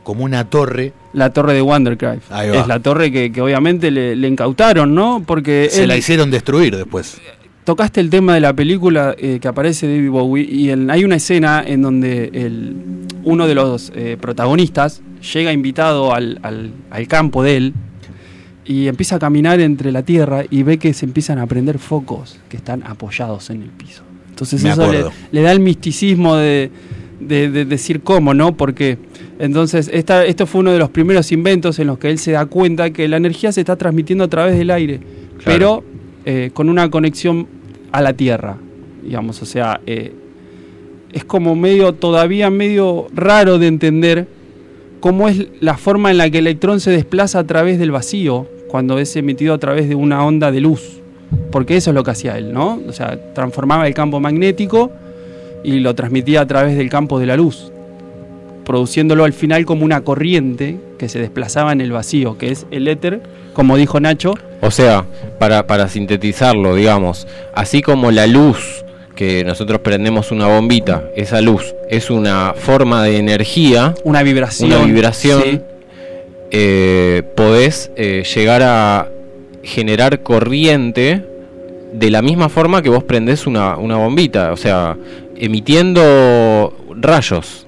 como una torre. La torre de Wondercraft. Es la torre que, que obviamente le, le incautaron, ¿no? Porque Se él- la hicieron destruir después. tocaste el tema de la película eh, que aparece David Bowie y hay una escena en donde el, uno de los eh, protagonistas llega invitado al, al- al campo de él y empieza a caminar entre la tierra y ve que se empiezan a prender focos que están apoyados en el piso. Entonces Me eso le, da el misticismo de, de- de decir cómo, ¿no? Porque entonces esta, esto fue uno de los primeros inventos en los que él se da cuenta que la energía se está transmitiendo a través del aire, pero eh, con una conexión a la Tierra, digamos, o sea, eh, es como medio, todavía medio raro de entender cómo es la forma en la que el electrón se desplaza a través del vacío cuando es emitido a través de una onda de luz. Porque eso es lo que hacía él, ¿no? O sea, transformaba el campo magnético y lo transmitía a través del campo de la luz, produciéndolo al final como una corriente que se desplazaba en el vacío, que es el éter, como dijo Nacho. O sea, para, para sintetizarlo, digamos, así como la luz que nosotros prendemos una bombita, esa luz es una forma de energía, Una vibración. una vibración, sí. eh, podés eh, llegar a generar corriente de la misma forma que vos prendés una, una bombita, o sea, emitiendo rayos.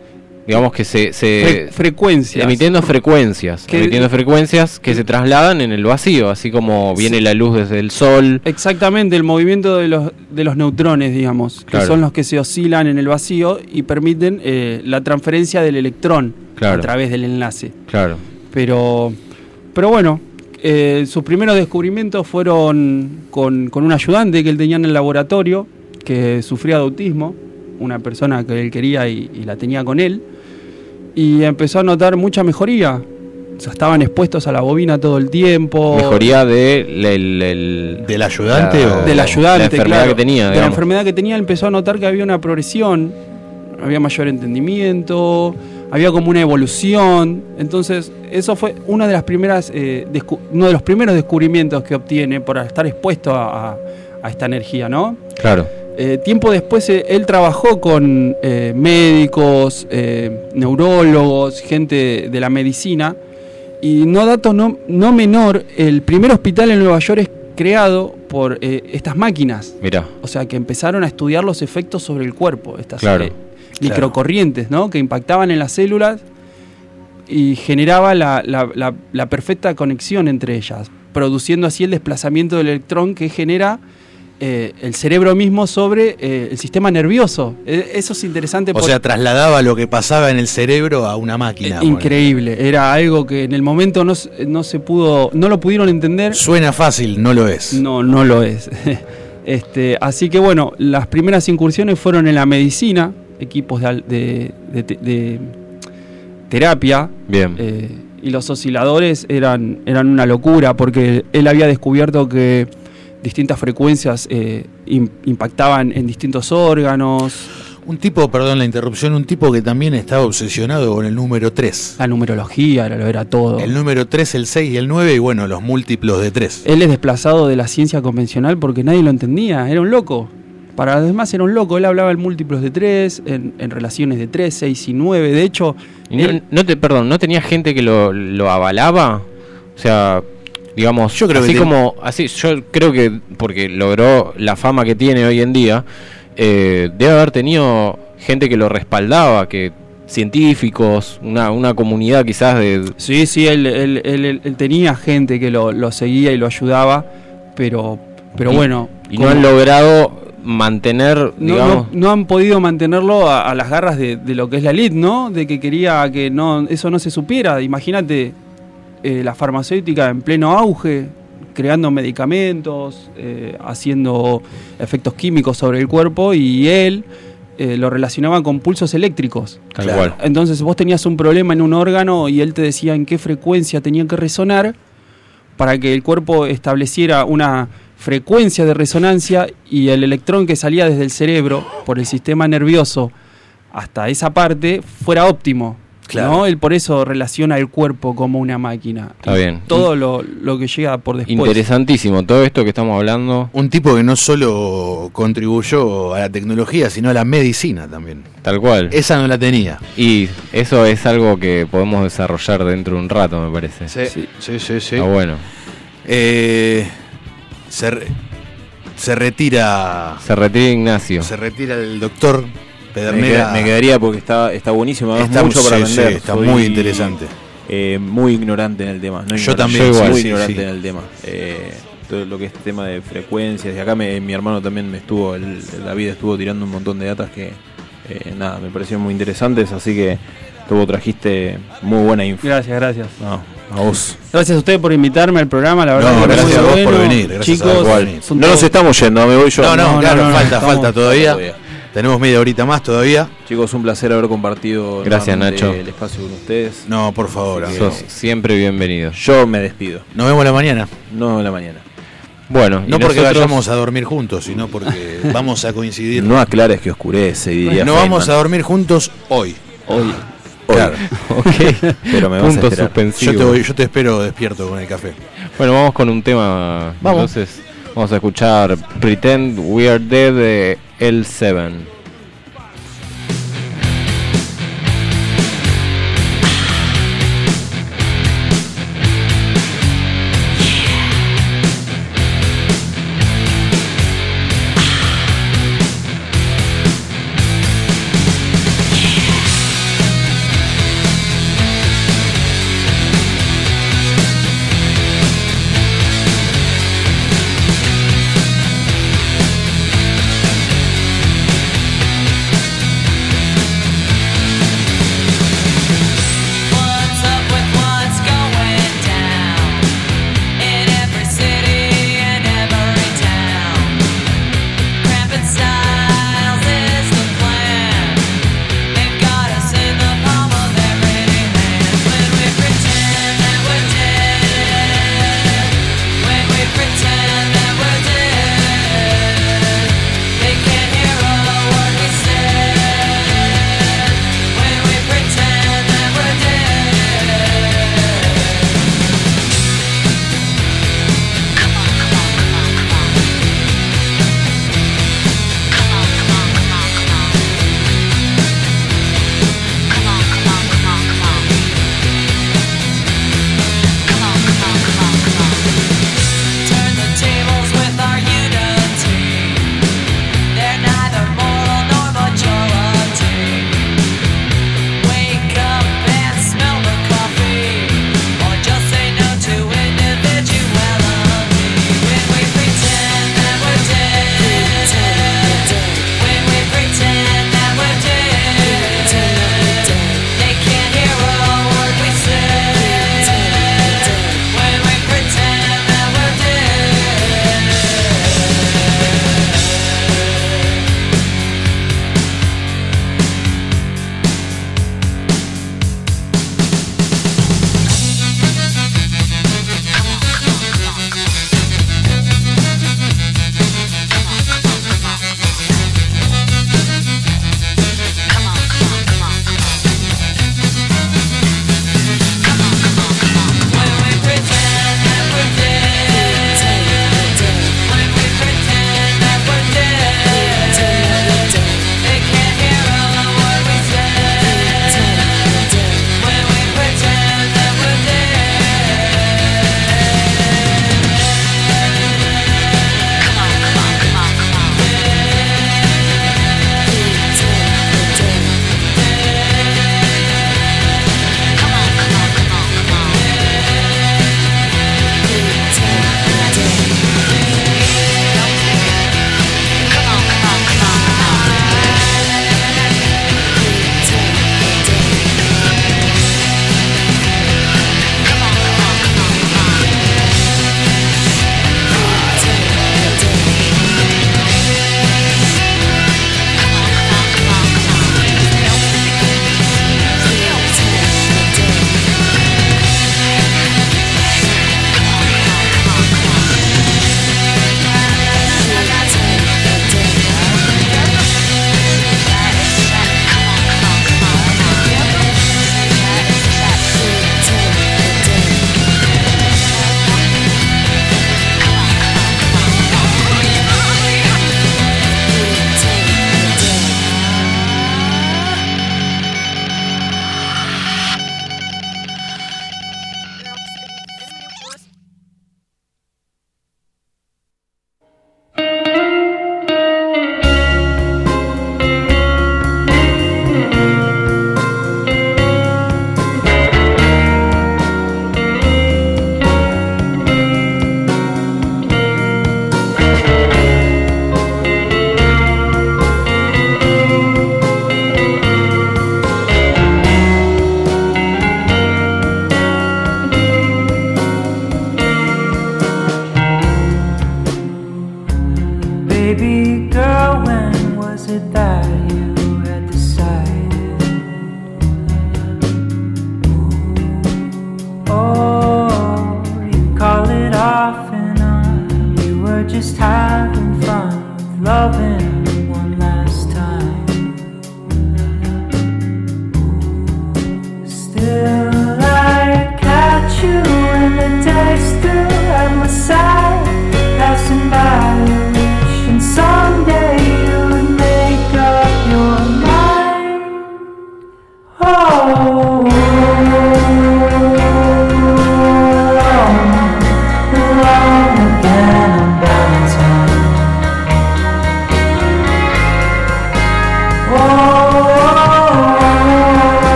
Digamos que se... se Fre- frecuencias. Emitiendo frecuencias. Que- emitiendo frecuencias que se trasladan en el vacío, así como viene la luz desde el sol. Exactamente, el movimiento de los, de los neutrones, digamos, que son los que se oscilan en el vacío y permiten eh, la transferencia del electrón Claro. a través del enlace. Claro. Pero, pero bueno, eh, sus primeros descubrimientos fueron con, con un ayudante que él tenía en el laboratorio, que sufría de autismo, una persona que él quería y, y la tenía con él, y empezó a notar mucha mejoría. O sea, estaban expuestos a la bobina todo el tiempo. Mejoría de, el- el- ¿Del ayudante la- o- del ayudante, La enfermedad claro. que tenía, De la digamos. enfermedad que tenía, empezó a notar que había una progresión, había mayor entendimiento, había como una evolución. Entonces, eso fue una de las primeras, eh, descu- uno de los primeros descubrimientos que obtiene por estar expuesto a, a- a esta energía, ¿no? Claro. Eh, tiempo después eh, él trabajó con eh, médicos, eh, neurólogos, gente de la medicina. Y no dato no, no menor, el primer hospital en Nueva York es creado por eh, estas máquinas. Mirá. O sea, que empezaron a estudiar los efectos sobre el cuerpo, estas Claro. eh, microcorrientes, ¿no? Que impactaban en las células y generaba la, la- la- la perfecta conexión entre ellas, produciendo así el desplazamiento del electrón que genera eh, el cerebro mismo sobre eh, el sistema nervioso. Eh, eso es interesante. O por- sea, trasladaba lo que pasaba en el cerebro a una máquina. increíble. Era algo que en el momento no, se- no se pudo, no lo pudieron entender. Suena fácil, no lo es. No, no lo es. este, así que bueno, las primeras incursiones fueron en la medicina, equipos de, de- de- de- terapia. Bien. eh, y los osciladores eran, eran una locura porque él había descubierto que distintas frecuencias eh, im- impactaban en distintos órganos. Un tipo, perdón la interrupción, un tipo que también estaba obsesionado con el número 3. La numerología era, lo era todo. El número 3, el 6 y el 9 y bueno, los múltiplos de 3. Él es desplazado de la ciencia convencional porque nadie lo entendía, era un loco. Para los demás era un loco, él hablaba en múltiplos de 3, en, en relaciones de 3, 6 y 9. De hecho, Y no, él- no te, perdón, ¿no tenía gente que lo, lo avalaba? O sea, digamos, Yo creo que así te- como, así, yo creo que porque logró la fama que tiene hoy en día, eh, debe haber tenido gente que lo respaldaba, que científicos, una, una comunidad quizás de... Sí, sí, él, él- él- él- él tenía gente que lo, lo seguía y lo ayudaba, pero, pero Y- bueno. Y no han logrado mantener, no, digamos... no- no han podido mantenerlo a, a las garras de, de lo que es la elite, ¿no? De que quería que no eso no se supiera. Imagínate eh, la farmacéutica en pleno auge, creando medicamentos, eh, haciendo efectos químicos sobre el cuerpo y él eh, lo relacionaba con pulsos eléctricos. Tal Claro. cual. Entonces vos tenías un problema en un órgano y él te decía en qué frecuencia tenía que resonar para que el cuerpo estableciera una frecuencia de resonancia y el electrón que salía desde el cerebro por el sistema nervioso hasta esa parte fuera óptimo. Claro. ¿no? Él por eso relaciona el cuerpo como una máquina. Está bien. Todo lo, lo que llega por después. Interesantísimo, todo esto que estamos hablando. Un tipo que no solo contribuyó a la tecnología, sino a la medicina también. Tal cual. Esa no la tenía. Y eso es algo que podemos desarrollar dentro de un rato, me parece. Sí, sí, sí. sí. Ah, bueno. Eh, se, re- se retira. Se retira Ignacio. Se retira el doctor Pedernera. me quedaría porque está, está buenísimo, Está- mucho para aprender. sí, está Soy, muy interesante. eh, muy ignorante en el tema. No Yo también, soy muy sí, ignorante sí. en el tema. Eh, todo lo que es tema de frecuencias. Y acá me- mi hermano también me estuvo, el, David estuvo tirando un montón de datas que, eh, nada, me parecieron muy interesantes. Así que tú trajiste muy buena info. Gracias, gracias. No, a vos. Gracias a ustedes por invitarme al programa, la verdad. No, que gracias a vos bueno. por venir, gracias a Chicos, vos por venir. son No nos estamos yendo, me voy yo. No, no, No, claro, no, no, falta, falta todavía. todavía. Tenemos media horita más todavía. Chicos, un placer haber compartido Gracias, Nacho. el espacio con ustedes. No, por favor. Sos siempre bienvenido. Yo me despido. Nos vemos la mañana. No en la mañana. Bueno, No porque nosotros- vayamos a dormir juntos, sino porque vamos a coincidir. No aclares que oscurece, diría No Feynman. vamos a dormir juntos hoy. Hoy. Claro. Ok. Pero me vas a Punto esperar. suspensivo. Yo te, voy- yo te espero despierto con el café. Bueno, vamos con un tema. Vamos. Entonces, Vamos a escuchar Pretend We Are Dead de El 7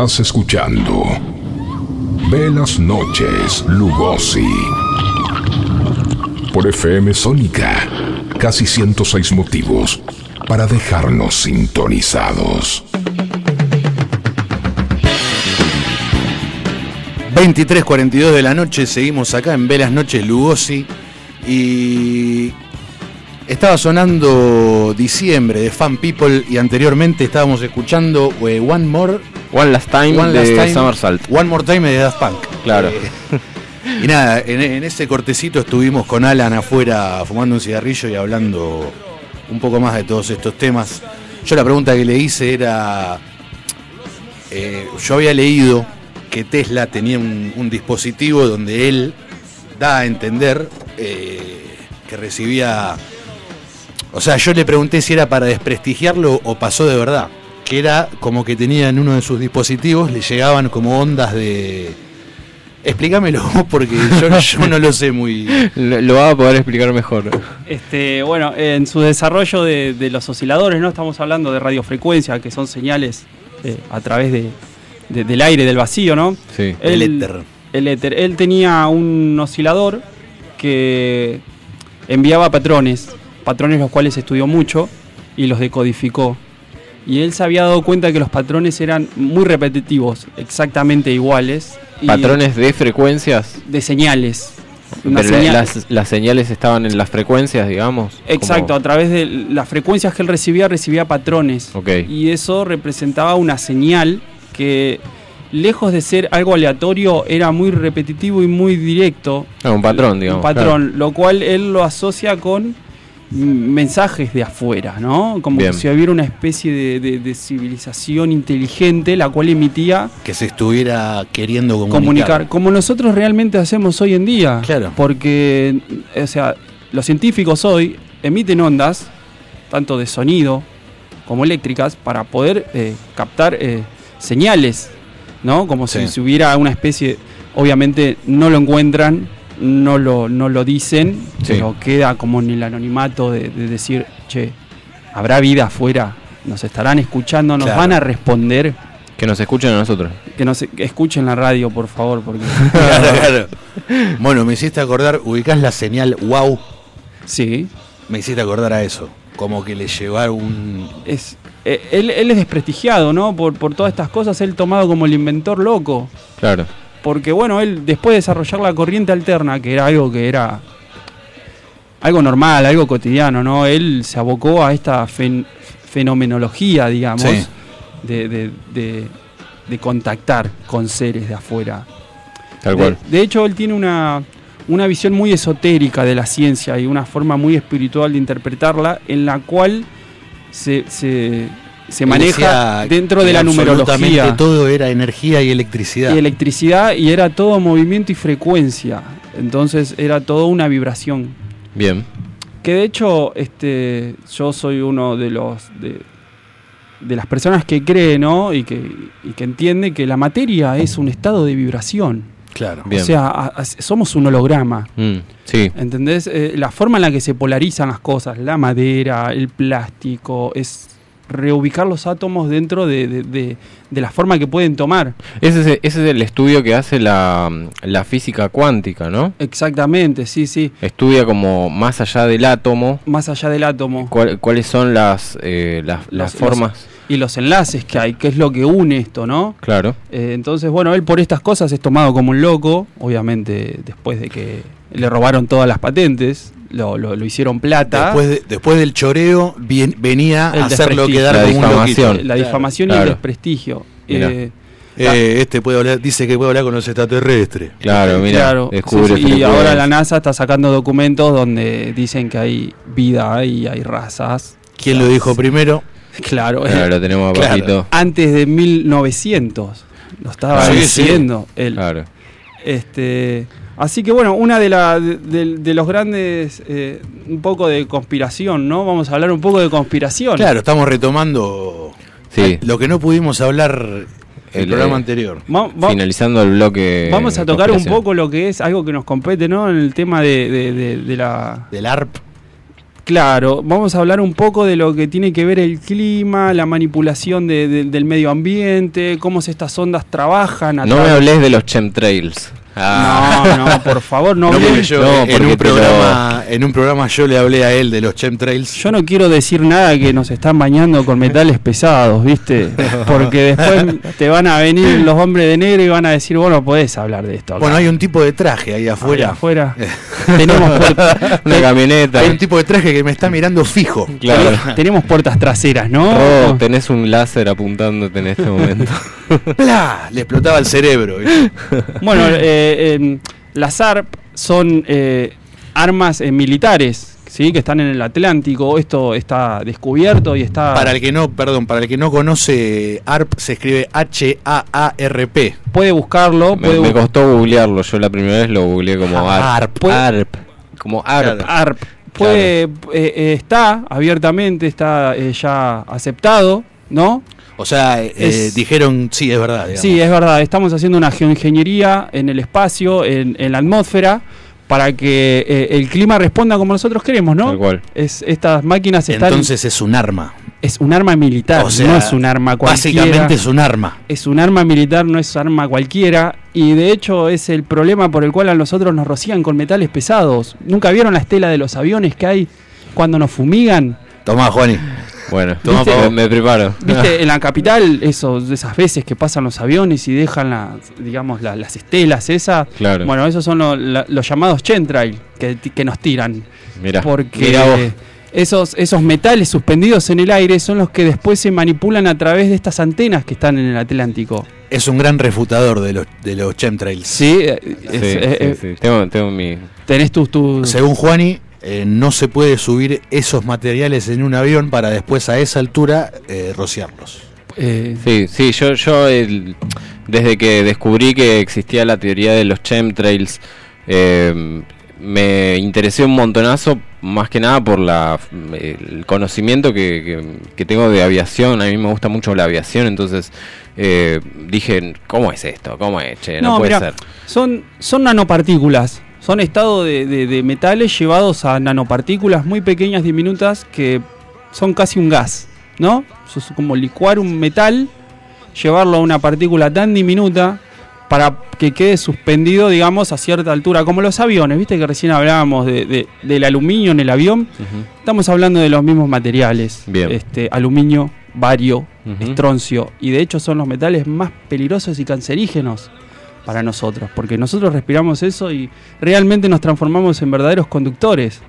Estás escuchando Velas Noches Lugosi por FM Sónica. Casi 106 motivos para dejarnos sintonizados. 23.42 de la noche, seguimos acá en Velas Noches Lugosi y estaba sonando Diciembre de Fan People y anteriormente estábamos escuchando eh, One More One Last Time de Summer Salt. One More Time de Daft Punk. Claro. Eh, y nada, en, en ese cortecito estuvimos con Alan afuera fumando un cigarrillo y hablando un poco más de todos estos temas. Yo la pregunta que le hice era, eh, yo había leído que Tesla tenía un, un dispositivo donde él da a entender eh, que recibía O sea, yo le pregunté si era para desprestigiarlo o pasó de verdad. Que era como que tenía en uno de sus dispositivos, le llegaban como ondas de. Explícamelo vos, porque yo, yo no lo sé muy. Lo, lo va a poder explicar mejor. Este, bueno, en su desarrollo de, de los osciladores, ¿no? Estamos hablando de radiofrecuencia, que son señales eh, a través de, de- del aire, del vacío, ¿no? Sí. El éter. El éter. Él tenía un oscilador que enviaba patrones, patrones los cuales estudió mucho y los decodificó. Y él se había dado cuenta que los patrones eran muy repetitivos, exactamente iguales. Patrones de frecuencias. de señales. Una Pero señal- las, las señales estaban en las frecuencias, digamos. Exacto, a través de las frecuencias que él recibía, recibía patrones. Ok. Y eso representaba una señal que, lejos de ser algo aleatorio, era muy repetitivo y muy directo. Ah, un patrón, digamos. Un patrón, lo cual él lo asocia con mensajes de afuera, ¿no? Como Bien. si hubiera una especie de, de- de civilización inteligente la cual emitía Que se estuviera queriendo comunicar. comunicar, como nosotros realmente hacemos hoy en día. Claro. Porque, o sea, los científicos hoy emiten ondas, tanto de sonido como eléctricas, para poder eh, captar eh, señales, ¿no? Como Sí. si hubiera una especie, obviamente no lo encuentran, no lo, no lo dicen, Sí. pero queda como en el anonimato de, de decir, che, ¿habrá vida afuera? ¿Nos estarán escuchando? ¿Nos Claro. van a responder? Que nos escuchen a nosotros. Que nos que escuchen la radio, por favor, porque... Claro, claro. Bueno, me hiciste acordar, ubicás la señal wow. Sí. Me hiciste acordar a eso. Como que le llevaron un. es eh, él, él es desprestigiado, ¿no? Por, por todas estas cosas, él tomado como el inventor loco. Claro. Porque bueno, él después de desarrollar la corriente alterna, que era algo que era algo normal, algo cotidiano, ¿no? Él se abocó a esta fen- fenomenología, digamos, Sí. de, de- de- de contactar con seres de afuera. Tal De- cual. De, hecho, él tiene una, una visión muy esotérica de la ciencia y una forma muy espiritual de interpretarla, en la cual se, se, se maneja dentro de la absolutamente numerología Todo era energía y electricidad. y electricidad y era todo movimiento y frecuencia. Entonces era todo una vibración. Bien. Que de hecho, este, yo soy uno de los de, de las personas que cree, ¿no? Y que, y que entiende que la materia es un estado de vibración. Claro. Bien. O sea, a- a- somos un holograma. Mm, sí. ¿Entendés? Eh, la forma en la que se polarizan las cosas, la madera, el plástico, es reubicar los átomos dentro de, de- de- de la forma que pueden tomar. Ese es, ese es el estudio que hace la, la física cuántica, ¿no? Exactamente, sí, sí. Estudia como más allá del átomo, Más allá del átomo. cuál- cuáles son las, eh, las, las Los- formas. los- y los enlaces que hay, que es lo que une esto, ¿no? Claro. Eh, entonces, bueno, él por estas cosas es tomado como un loco, obviamente después de que le robaron todas las patentes, lo, lo- lo hicieron plata. Después, de- después del choreo bien- venía El a hacerlo quedar La como difamación. la difamación y Claro. el desprestigio. Eh, Eh, este puede hablar, dice que puede hablar con los extraterrestres. Claro, mira. claro, descubre sí, sí, y ahora la NASA está sacando documentos donde dicen que hay vida y hay razas. ¿Quién lo dijo primero? Claro, Claro, lo tenemos a Claro. Antes de 1900. Lo estaba Sí, sí. diciendo él. Claro. Este, así que bueno, una de, la, de, los grandes, eh, un poco de conspiración, ¿no? Vamos a hablar un poco de conspiración. Claro, estamos retomando Sí. lo que no pudimos hablar el, El, programa eh, anterior. Va- va- Finalizando el bloque. vamos a tocar un poco lo que es algo que nos compete, ¿no? En el tema de, de- de- de la... Del ARP. Claro, vamos a hablar un poco de lo que tiene que ver el clima, la manipulación de- de- del medio ambiente, cómo estas ondas trabajan. a No me hables de los chemtrails. Ah. No, no, por favor, no, No, porque yo no, en, un programa, en un programa yo le hablé a él de los chemtrails. Yo no quiero decir nada que nos están bañando con metales pesados, ¿viste? Porque después te van a venir los hombres de negro y van a decir, vos no podés hablar de esto. acá". Bueno, hay un tipo de traje ahí Ahí afuera. afuera. tenemos, puer- Una camioneta. Hay un tipo de traje que me está mirando fijo. Claro. tenemos puertas traseras, ¿no? Rob, tenés un láser apuntándote en este momento. ¡Pla! Le explotaba el cerebro. ¿viste? Bueno, eh, eh, las ARP son eh, armas eh, militares, ¿sí? Que están en el Atlántico. Esto está descubierto y está... Para el que no, perdón, para el que no conoce ARP se escribe H-A-A-R-P. Puede buscarlo, me, puede me bu- costó googlearlo. Yo la primera vez lo googleé como Ah, ARP. ARP. ARP. Como ARP. ARP. puede, eh, está abiertamente, está eh, ya aceptado, ¿no? O sea, eh, Es- dijeron, sí, es verdad. digamos. Sí, es verdad, estamos haciendo una geoingeniería en el espacio, en, en la atmósfera, para que eh, el clima responda como nosotros queremos, ¿no? Tal cual. Es, estas máquinas están... Entonces es un arma. es un arma militar, O sea, no es un arma cualquiera. Básicamente es un arma. Es un arma militar, no es arma cualquiera. Y de hecho es el problema por el cual a nosotros nos rocían con metales pesados. ¿Nunca vieron la estela de los aviones que hay cuando nos fumigan? Tomá, Juani. Bueno, Toma, me preparo. ¿Viste? En la capital, esos, esas veces que pasan los aviones y dejan las, digamos, la- las estelas esas. Claro. Bueno, esos son lo- la- los llamados chemtrail que, que nos tiran. Mirá, Porque mirá vos. esos, esos metales suspendidos en el aire son los que después se manipulan a través de estas antenas que están en el Atlántico. Es un gran refutador de los, de los chemtrails. Sí, eh, Sí, es- sí, eh, sí. Tengo, tengo mi. tenés tus... tus- Según Juani, eh, no se puede subir esos materiales en un avión para después a esa altura eh, rociarlos. eh, Sí, sí, yo, yo el- desde que descubrí que existía la teoría de los chemtrails, eh, me interesé un montonazo, más que nada por la, el conocimiento que, que- que tengo de aviación. A mí me gusta mucho la aviación, entonces eh, dije, ¿cómo es esto? ¿Cómo es? Che, no, puede mirá, ser. Son, son nanopartículas. Son estados de, de- de metales llevados a nanopartículas muy pequeñas, diminutas, que son casi un gas, ¿no? Eso es como licuar un metal, llevarlo a una partícula tan diminuta para que quede suspendido, digamos, a cierta altura, como los aviones, viste que recién hablábamos de- de- del aluminio en el avión, estamos hablando de los mismos materiales, Bien. este aluminio, bario, estroncio, y de hecho son los metales más peligrosos y cancerígenos para nosotros, porque nosotros respiramos eso y realmente nos transformamos en verdaderos conductores.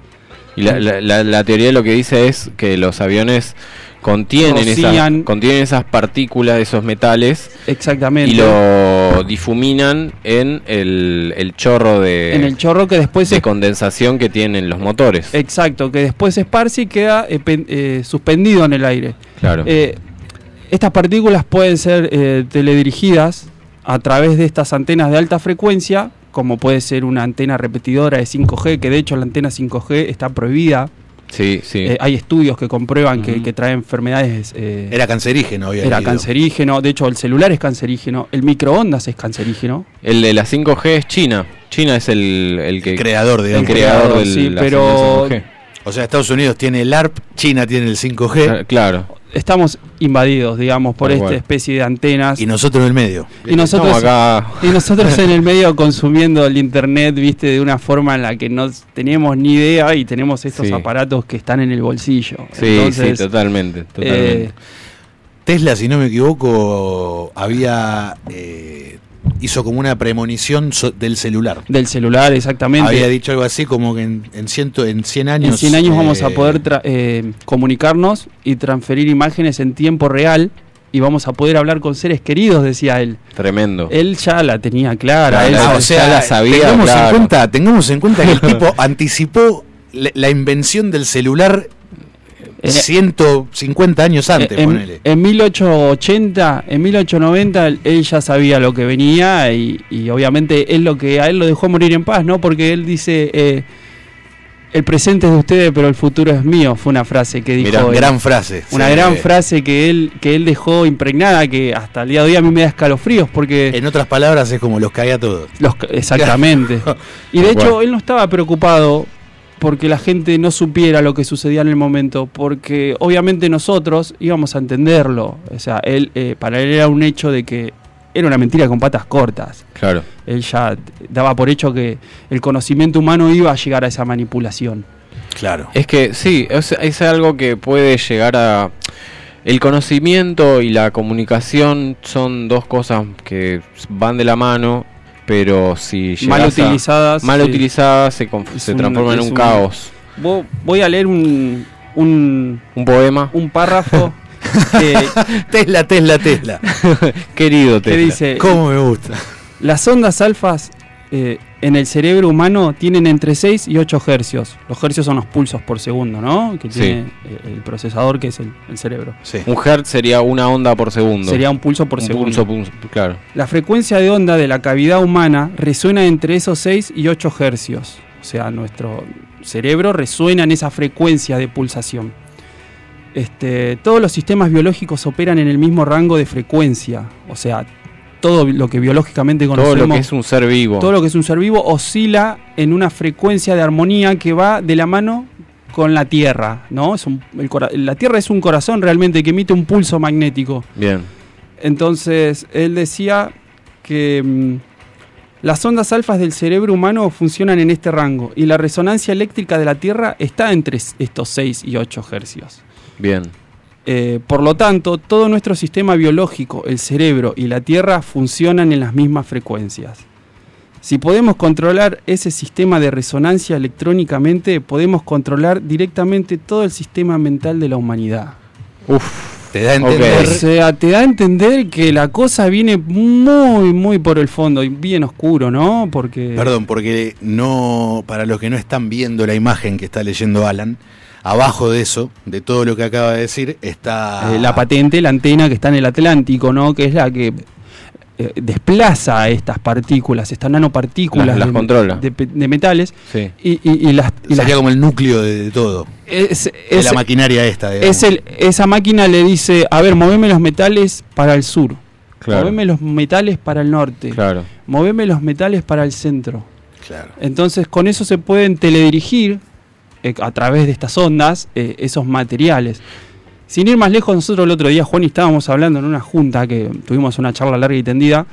Y la, la- la- la teoría lo que dice es que los aviones contienen, esas, contienen esas partículas, esos metales, Exactamente. y lo difuminan en el, el chorro de, en el chorro que después de es condensación que tienen los motores. exacto, que después se esparce y queda eh, eh, suspendido en el aire. Claro. Eh, estas partículas pueden ser eh, teledirigidas a través de estas antenas de alta frecuencia, como puede ser una antena repetidora de 5G, que de hecho la antena 5G está prohibida. sí, sí. Eh, hay estudios que comprueban que, que trae enfermedades. eh, Era cancerígeno, había era leído. cancerígeno, de hecho el celular es cancerígeno, el microondas es cancerígeno. el de la 5G es China. China es el, el que creador, digamos. el creador creador, del sí, la pero- señal 5G. O sea, Estados Unidos tiene el ARP, China tiene el 5G Ah, Claro. Estamos invadidos, digamos, por esta especie de antenas. y nosotros en el medio. Y nosotros, acá. y nosotros en el medio consumiendo el internet, viste, de una forma en la que no teníamos ni idea y tenemos estos Sí. aparatos que están en el bolsillo. Sí, Entonces, sí, totalmente. totalmente. eh, Tesla, si no me equivoco, había eh, hizo como una premonición so- del celular. del celular, exactamente. Había dicho algo así como que en, en, ciento, en 100 años. en 100 años vamos a eh, poder tra- eh, comunicarnos y transferir imágenes en tiempo real y vamos a poder hablar con seres queridos, decía él. Tremendo. Él ya la tenía clara. Claro, él- ya o sea, la sabía, tengamos, claro. en cuenta, tengamos en cuenta que el tipo anticipó la, la invención del celular Eh, 150 años antes, en, ponele. en 1880, en 1890, él- él ya sabía lo que venía y, y obviamente es lo que a él lo dejó morir en paz, ¿no? Porque él dice, eh, el presente es de ustedes, pero el futuro es mío, fue una frase que dijo. Mirá, él. gran frase. Una Sí. gran frase que él, que él dejó impregnada, que hasta el día de hoy a mí me da escalofríos, porque... En otras palabras, es como los cae a todos. Los, exactamente. y de hecho, él no estaba preocupado porque la gente no supiera lo que sucedía en el momento, porque obviamente nosotros íbamos a entenderlo. O sea, él, eh, para él era un hecho de que era una mentira con patas cortas. Claro. Él ya daba por hecho que el conocimiento humano iba a llegar a esa manipulación. Claro. Es que sí, es, es algo que puede llegar a... El conocimiento y la comunicación son dos cosas que van de la mano, pero si Mal a- utilizadas, mal sí. utilizadas se, se un- transforman en un, un- caos. Vo- Voy a leer un, un, Un poema. un párrafo que, Tesla, Tesla, Tesla. Querido que Tesla. dice... ¿Cómo me gusta? Las ondas alfas eh, en el cerebro humano tienen entre 6 y 8 hercios. Los hercios son los pulsos por segundo, ¿no? Que tiene eh, el procesador que es el, el cerebro. Sí. Un hertz sería una onda por segundo. Sería un pulso por Un segundo. pulso, pulso, claro. La frecuencia de onda de la cavidad humana resuena entre esos 6 y 8 hercios. O sea, nuestro cerebro resuena en esa frecuencia de pulsación. Este, todos los sistemas biológicos operan en el mismo rango de frecuencia. O sea, todo lo que biológicamente Todo conocemos. lo que es un ser vivo. Todo lo que es un ser vivo oscila en una frecuencia de armonía que va de la mano con la Tierra, ¿no? Es un- el la Tierra es un corazón realmente que emite un pulso magnético. Bien. Entonces, él decía que mm, las ondas alfas del cerebro humano funcionan en este rango y la resonancia eléctrica de la Tierra está entre estos 6 y 8 hercios. Bien. Eh, por lo tanto, todo nuestro sistema biológico, el cerebro y la Tierra funcionan en las mismas frecuencias. Si podemos controlar ese sistema de resonancia electrónicamente, podemos controlar directamente todo el sistema mental de la humanidad. Te da a O entender. sea, te da a entender que la cosa viene muy, muy por el fondo y bien oscuro, ¿no? Porque... Perdón, porque no, para los que no están viendo la imagen que está leyendo Alan, abajo de eso, de todo lo que acaba de decir, está Eh, la patente, la antena que está en el Atlántico, ¿no? Que es la que eh, desplaza estas partículas, estas nanopartículas Las- las de, controla. de pe- de metales. Sí. Y, y- y las, y sería las- como el núcleo de, de todo. es, de es- la maquinaria esta, digamos. es el, esa máquina le dice, a ver, moveme los metales para el sur, Claro. moveme los metales para el norte, Claro. moveme los metales para el centro. Claro. Entonces con eso se pueden teledirigir eh, a través de estas ondas eh, esos materiales. Sin ir más lejos, nosotros el otro día, Juan, y estábamos hablando en una junta que tuvimos una charla larga y tendida,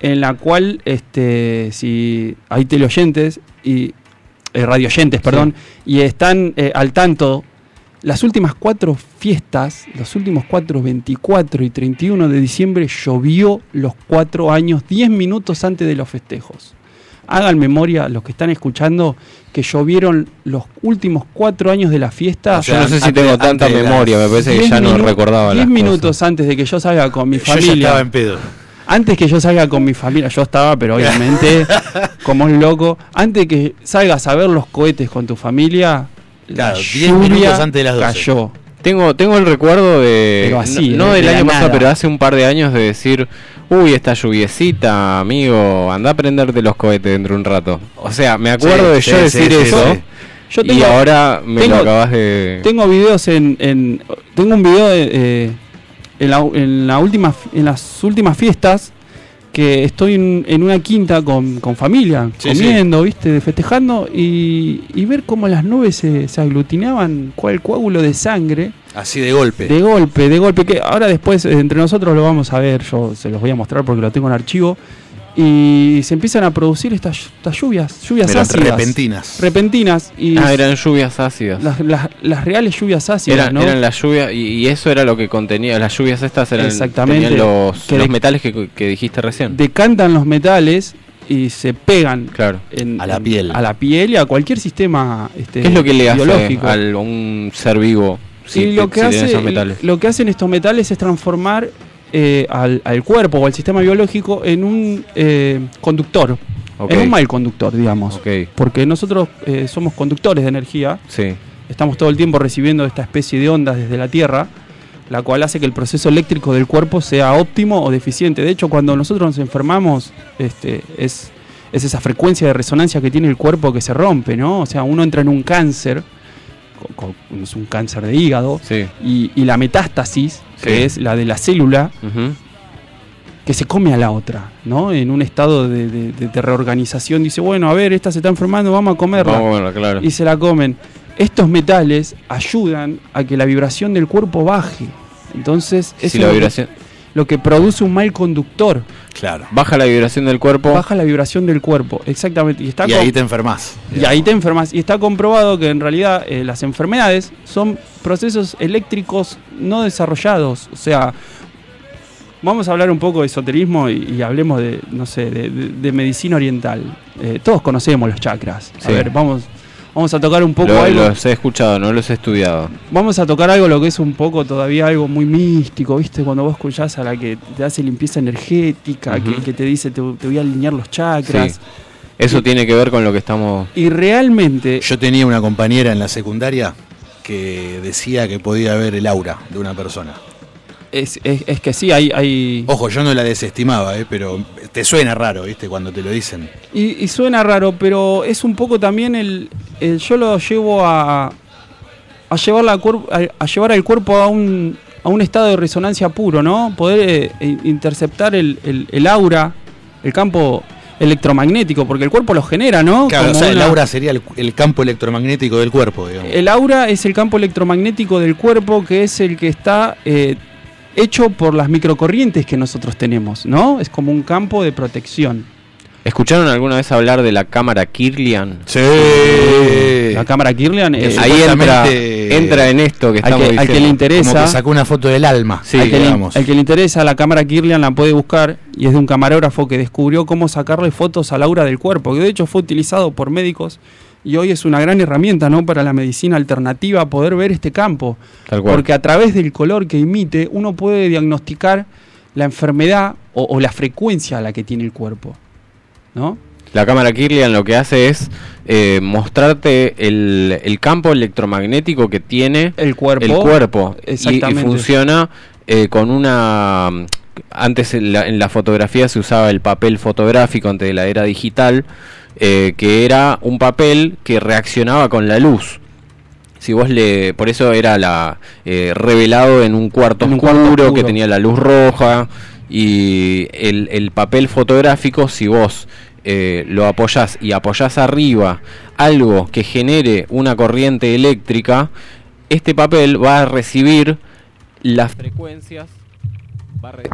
en la cual, este, si hay teleoyentes y eh, radioyentes, perdón, y están eh, al tanto, las últimas cuatro fiestas, los últimos cuatro, 24 y 31 de diciembre, llovió los cuatro años, 10 minutos antes de los festejos. Hagan memoria, los que están escuchando, que llovieron los últimos cuatro años de la fiesta. Yo no sé si tengo tanta memoria, me parece que 10 ya no recordaba 10 las minutos antes de que yo salga con mi Yo ya familia. estaba en pedo. Antes que yo salga con mi familia, yo estaba, pero obviamente, como un loco, antes de que salgas a ver los cohetes con tu familia, Claro, la 10 lluvia minutos antes de las 12. cayó. Tengo, tengo el recuerdo de. Pero así, no, no de- del de la año pasado, pero hace un par de años de decir. Uy, esta lluviecita, amigo, anda a prenderte los cohetes dentro de un rato. O sea, me acuerdo Sí, de sí, yo sí, decir sí, eso. sí. Yo y ahora me tengo- lo acabas de. Tengo videos en, en- tengo un video de, eh, en, la, en la última en las últimas fiestas que estoy en, en una quinta con, con familia, Sí, comiendo, viste, festejando y, y ver cómo las nubes se, se aglutinaban, cual coágulo de sangre, Así de golpe. de golpe, de golpe, que ahora después eh, entre nosotros lo vamos a ver, yo se los voy a mostrar porque lo tengo en archivo. Y se empiezan a producir estas, estas lluvias, lluvias Pero ácidas. repentinas. Repentinas. Y Ah, eran lluvias ácidas. las, las- las reales lluvias ácidas, Eran, ¿no? eran las lluvias, y, y eso era lo que contenía. Las lluvias estas eran Exactamente. los, Que los de- metales que, que dijiste recién. decantan los metales y se pegan Claro. en- A la en- piel. a la piel y a cualquier sistema este, ¿Qué es lo que le hace a un ser vivo si, y lo que, si hace, esos metales? lo que hacen estos metales es transformar eh, al, al cuerpo o al sistema biológico en un eh, conductor, en un mal conductor, digamos. Porque nosotros eh, somos conductores de energía, Sí. estamos todo el tiempo recibiendo esta especie de ondas desde la Tierra, la cual hace que el proceso eléctrico del cuerpo sea óptimo o deficiente. De hecho, cuando nosotros nos enfermamos, este, es, es esa frecuencia de resonancia que tiene el cuerpo que se rompe, ¿no? O sea, uno entra en un cáncer, es un cáncer de hígado, Sí. y, y la metástasis, que es la de la célula, que se come a la otra, ¿no? En un estado de, de- reorganización, dice, bueno, a ver, esta se está enfermando, vamos a comerla Vamos a verlo, claro. y se la comen. Estos metales ayudan a que la vibración del cuerpo baje. Entonces, eso Si la es lo que- vibración- lo que produce un mal conductor. Claro. Baja la vibración del cuerpo. Baja la vibración del cuerpo, exactamente. Y, está Y ahí te enfermas. y ahí te enfermas. Y está comprobado que en realidad eh, las enfermedades son procesos eléctricos no desarrollados. O sea, vamos a hablar un poco de esoterismo y, y hablemos de, no sé, de, de- de medicina oriental. Eh, todos conocemos los chakras. A Sí. ver, vamos, vamos a tocar un poco Lo- algo. los he escuchado, no los he estudiado. Vamos a tocar algo lo que es un poco todavía algo muy místico, ¿viste? Cuando vos escuchás a la que te hace limpieza energética, que, te dice te, te voy a alinear los chakras. Sí. Eso tiene que ver con lo que estamos. Y realmente, Yo tenía una compañera en la secundaria que decía que podía ver el aura de una persona. Es, es- es que sí, hay, hay... Ojo, yo no la desestimaba, eh, pero te suena raro, ¿viste? Cuando te lo dicen. Y, y suena raro, pero es un poco también el, el- yo lo llevo a a llevar la a, a llevar al cuerpo a un a un estado de resonancia puro, ¿no? Poder eh, in- interceptar el, el- el aura, el campo electromagnético, porque el cuerpo lo genera, ¿no? Claro, o sea, el aura sería el, el campo electromagnético del cuerpo, digamos. el aura es el campo electromagnético del cuerpo, que es el que está eh, hecho por las microcorrientes que nosotros tenemos, ¿no? Es como un campo de protección. ¿Escucharon alguna vez hablar de la cámara Kirlian? Sí. La cámara Kirlian es Ahí entra, entra en esto que Al estamos que, al que le interesa, Como que sacó una foto del alma. Sí, al, que le, al que le interesa, la cámara Kirlian la puede buscar y es de un camarógrafo que descubrió cómo sacarle fotos al aura del cuerpo, que de hecho fue utilizado por médicos y hoy es una gran herramienta ¿no? para la medicina alternativa poder ver este campo. Tal cual. Porque a través del color que emite uno puede diagnosticar la enfermedad o, o la frecuencia a la que tiene el cuerpo. ¿no? La cámara Kirlian lo que hace es eh, mostrarte el, el campo electromagnético que tiene El cuerpo. el cuerpo. Y- Y, funciona eh, con una... Antes en la, en la fotografía se usaba el papel fotográfico antes de la era digital, eh, que era un papel que reaccionaba con la luz. Si vos le, por eso era la eh, revelado en un cuarto En un oscuro cuarto que tenía la luz roja y el, el papel fotográfico si vos eh, lo apoyás y apoyás arriba algo que genere una corriente eléctrica, este papel va a recibir las frecuencias. va a re-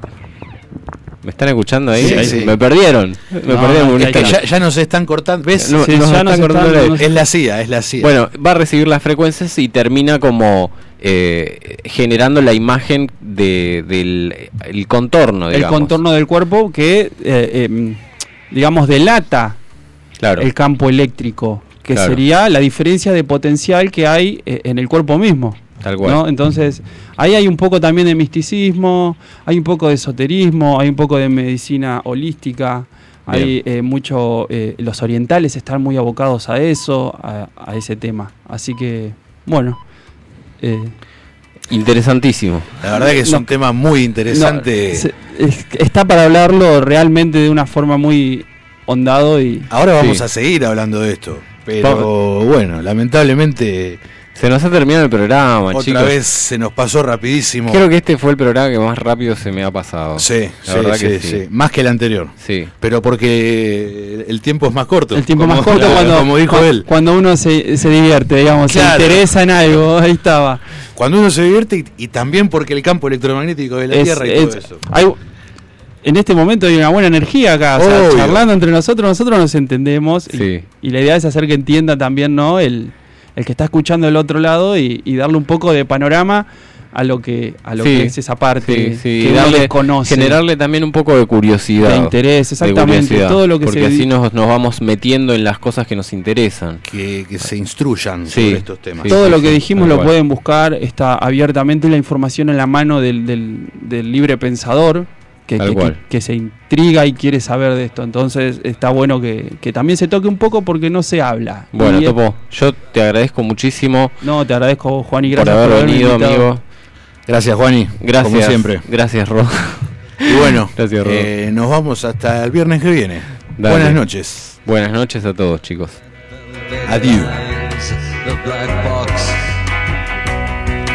¿Me están escuchando ahí? Sí, Ahí sí. Me perdieron. Me No, perdieron no, un que- ya, ya nos están cortando. ¿Ves? No, Sí, nos ya están nos cortando están- Es la CIA, es la CIA. Bueno, va a recibir las frecuencias y termina como eh, generando la imagen de, del el contorno, El contorno del cuerpo que, eh, em, digamos, delata Claro. el campo eléctrico, que Claro. sería la diferencia de potencial que hay eh, en el cuerpo mismo. Tal cual. ¿no? Entonces, ahí hay un poco también de misticismo, hay un poco de esoterismo, hay un poco de medicina holística, hay eh, mucho, eh, los orientales están muy abocados a eso, a, a ese tema. Así que, bueno. eh, Interesantísimo. La verdad que es No. un tema muy interesante. no, se- es- está para hablarlo realmente de una forma muy hondado y... Ahora vamos Sí. a seguir hablando de esto. Pero bueno, lamentablemente Se nos ha terminado el programa, otra chicos. vez se nos pasó rapidísimo. Creo que este fue el programa que más rápido se me ha pasado. Sí, La sí, verdad sí, que sí. sí. Más que el anterior. Sí. Pero porque el tiempo es más corto. El tiempo como- más corto cuando, como dijo cua- él. cuando uno se, se divierte, digamos, Claro. se interesa en algo, ahí estaba. Cuando uno se divierte y, y también porque el campo electromagnético de la Es- Tierra y es- todo eso. hay- en este momento hay una buena energía acá, o sea, charlando entre nosotros, nosotros nos entendemos y- Sí. y, la idea es hacer que entienda también ¿no? el, el que está escuchando del otro lado y, y darle un poco de panorama a lo que a lo Sí. que es esa parte Sí, sí, que darle- desconoce. generarle también un poco de curiosidad. De interés, de exactamente, curiosidad, todo lo que porque se- así nos, nos vamos metiendo en las cosas que nos interesan. Que, que se instruyan Sí. sobre estos temas. Sí, Todo sí, lo que dijimos lo cual. pueden buscar, está abiertamente la información en la mano del, del- del libre pensador que, se intriga y quiere saber de esto. Entonces está bueno que, que también se toque un poco porque no se habla. Bueno, Y, Topo, yo te agradezco muchísimo No, te agradezco Juan y por gracias haber por haberme venido, amigo. Gracias, Juani. Gracias. Como siempre. Gracias, Ro. Y bueno, Gracias, Ro. eh, nos vamos hasta el viernes que viene. Dale. Buenas noches. Buenas noches a todos, chicos. Adiós. The black box.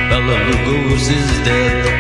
The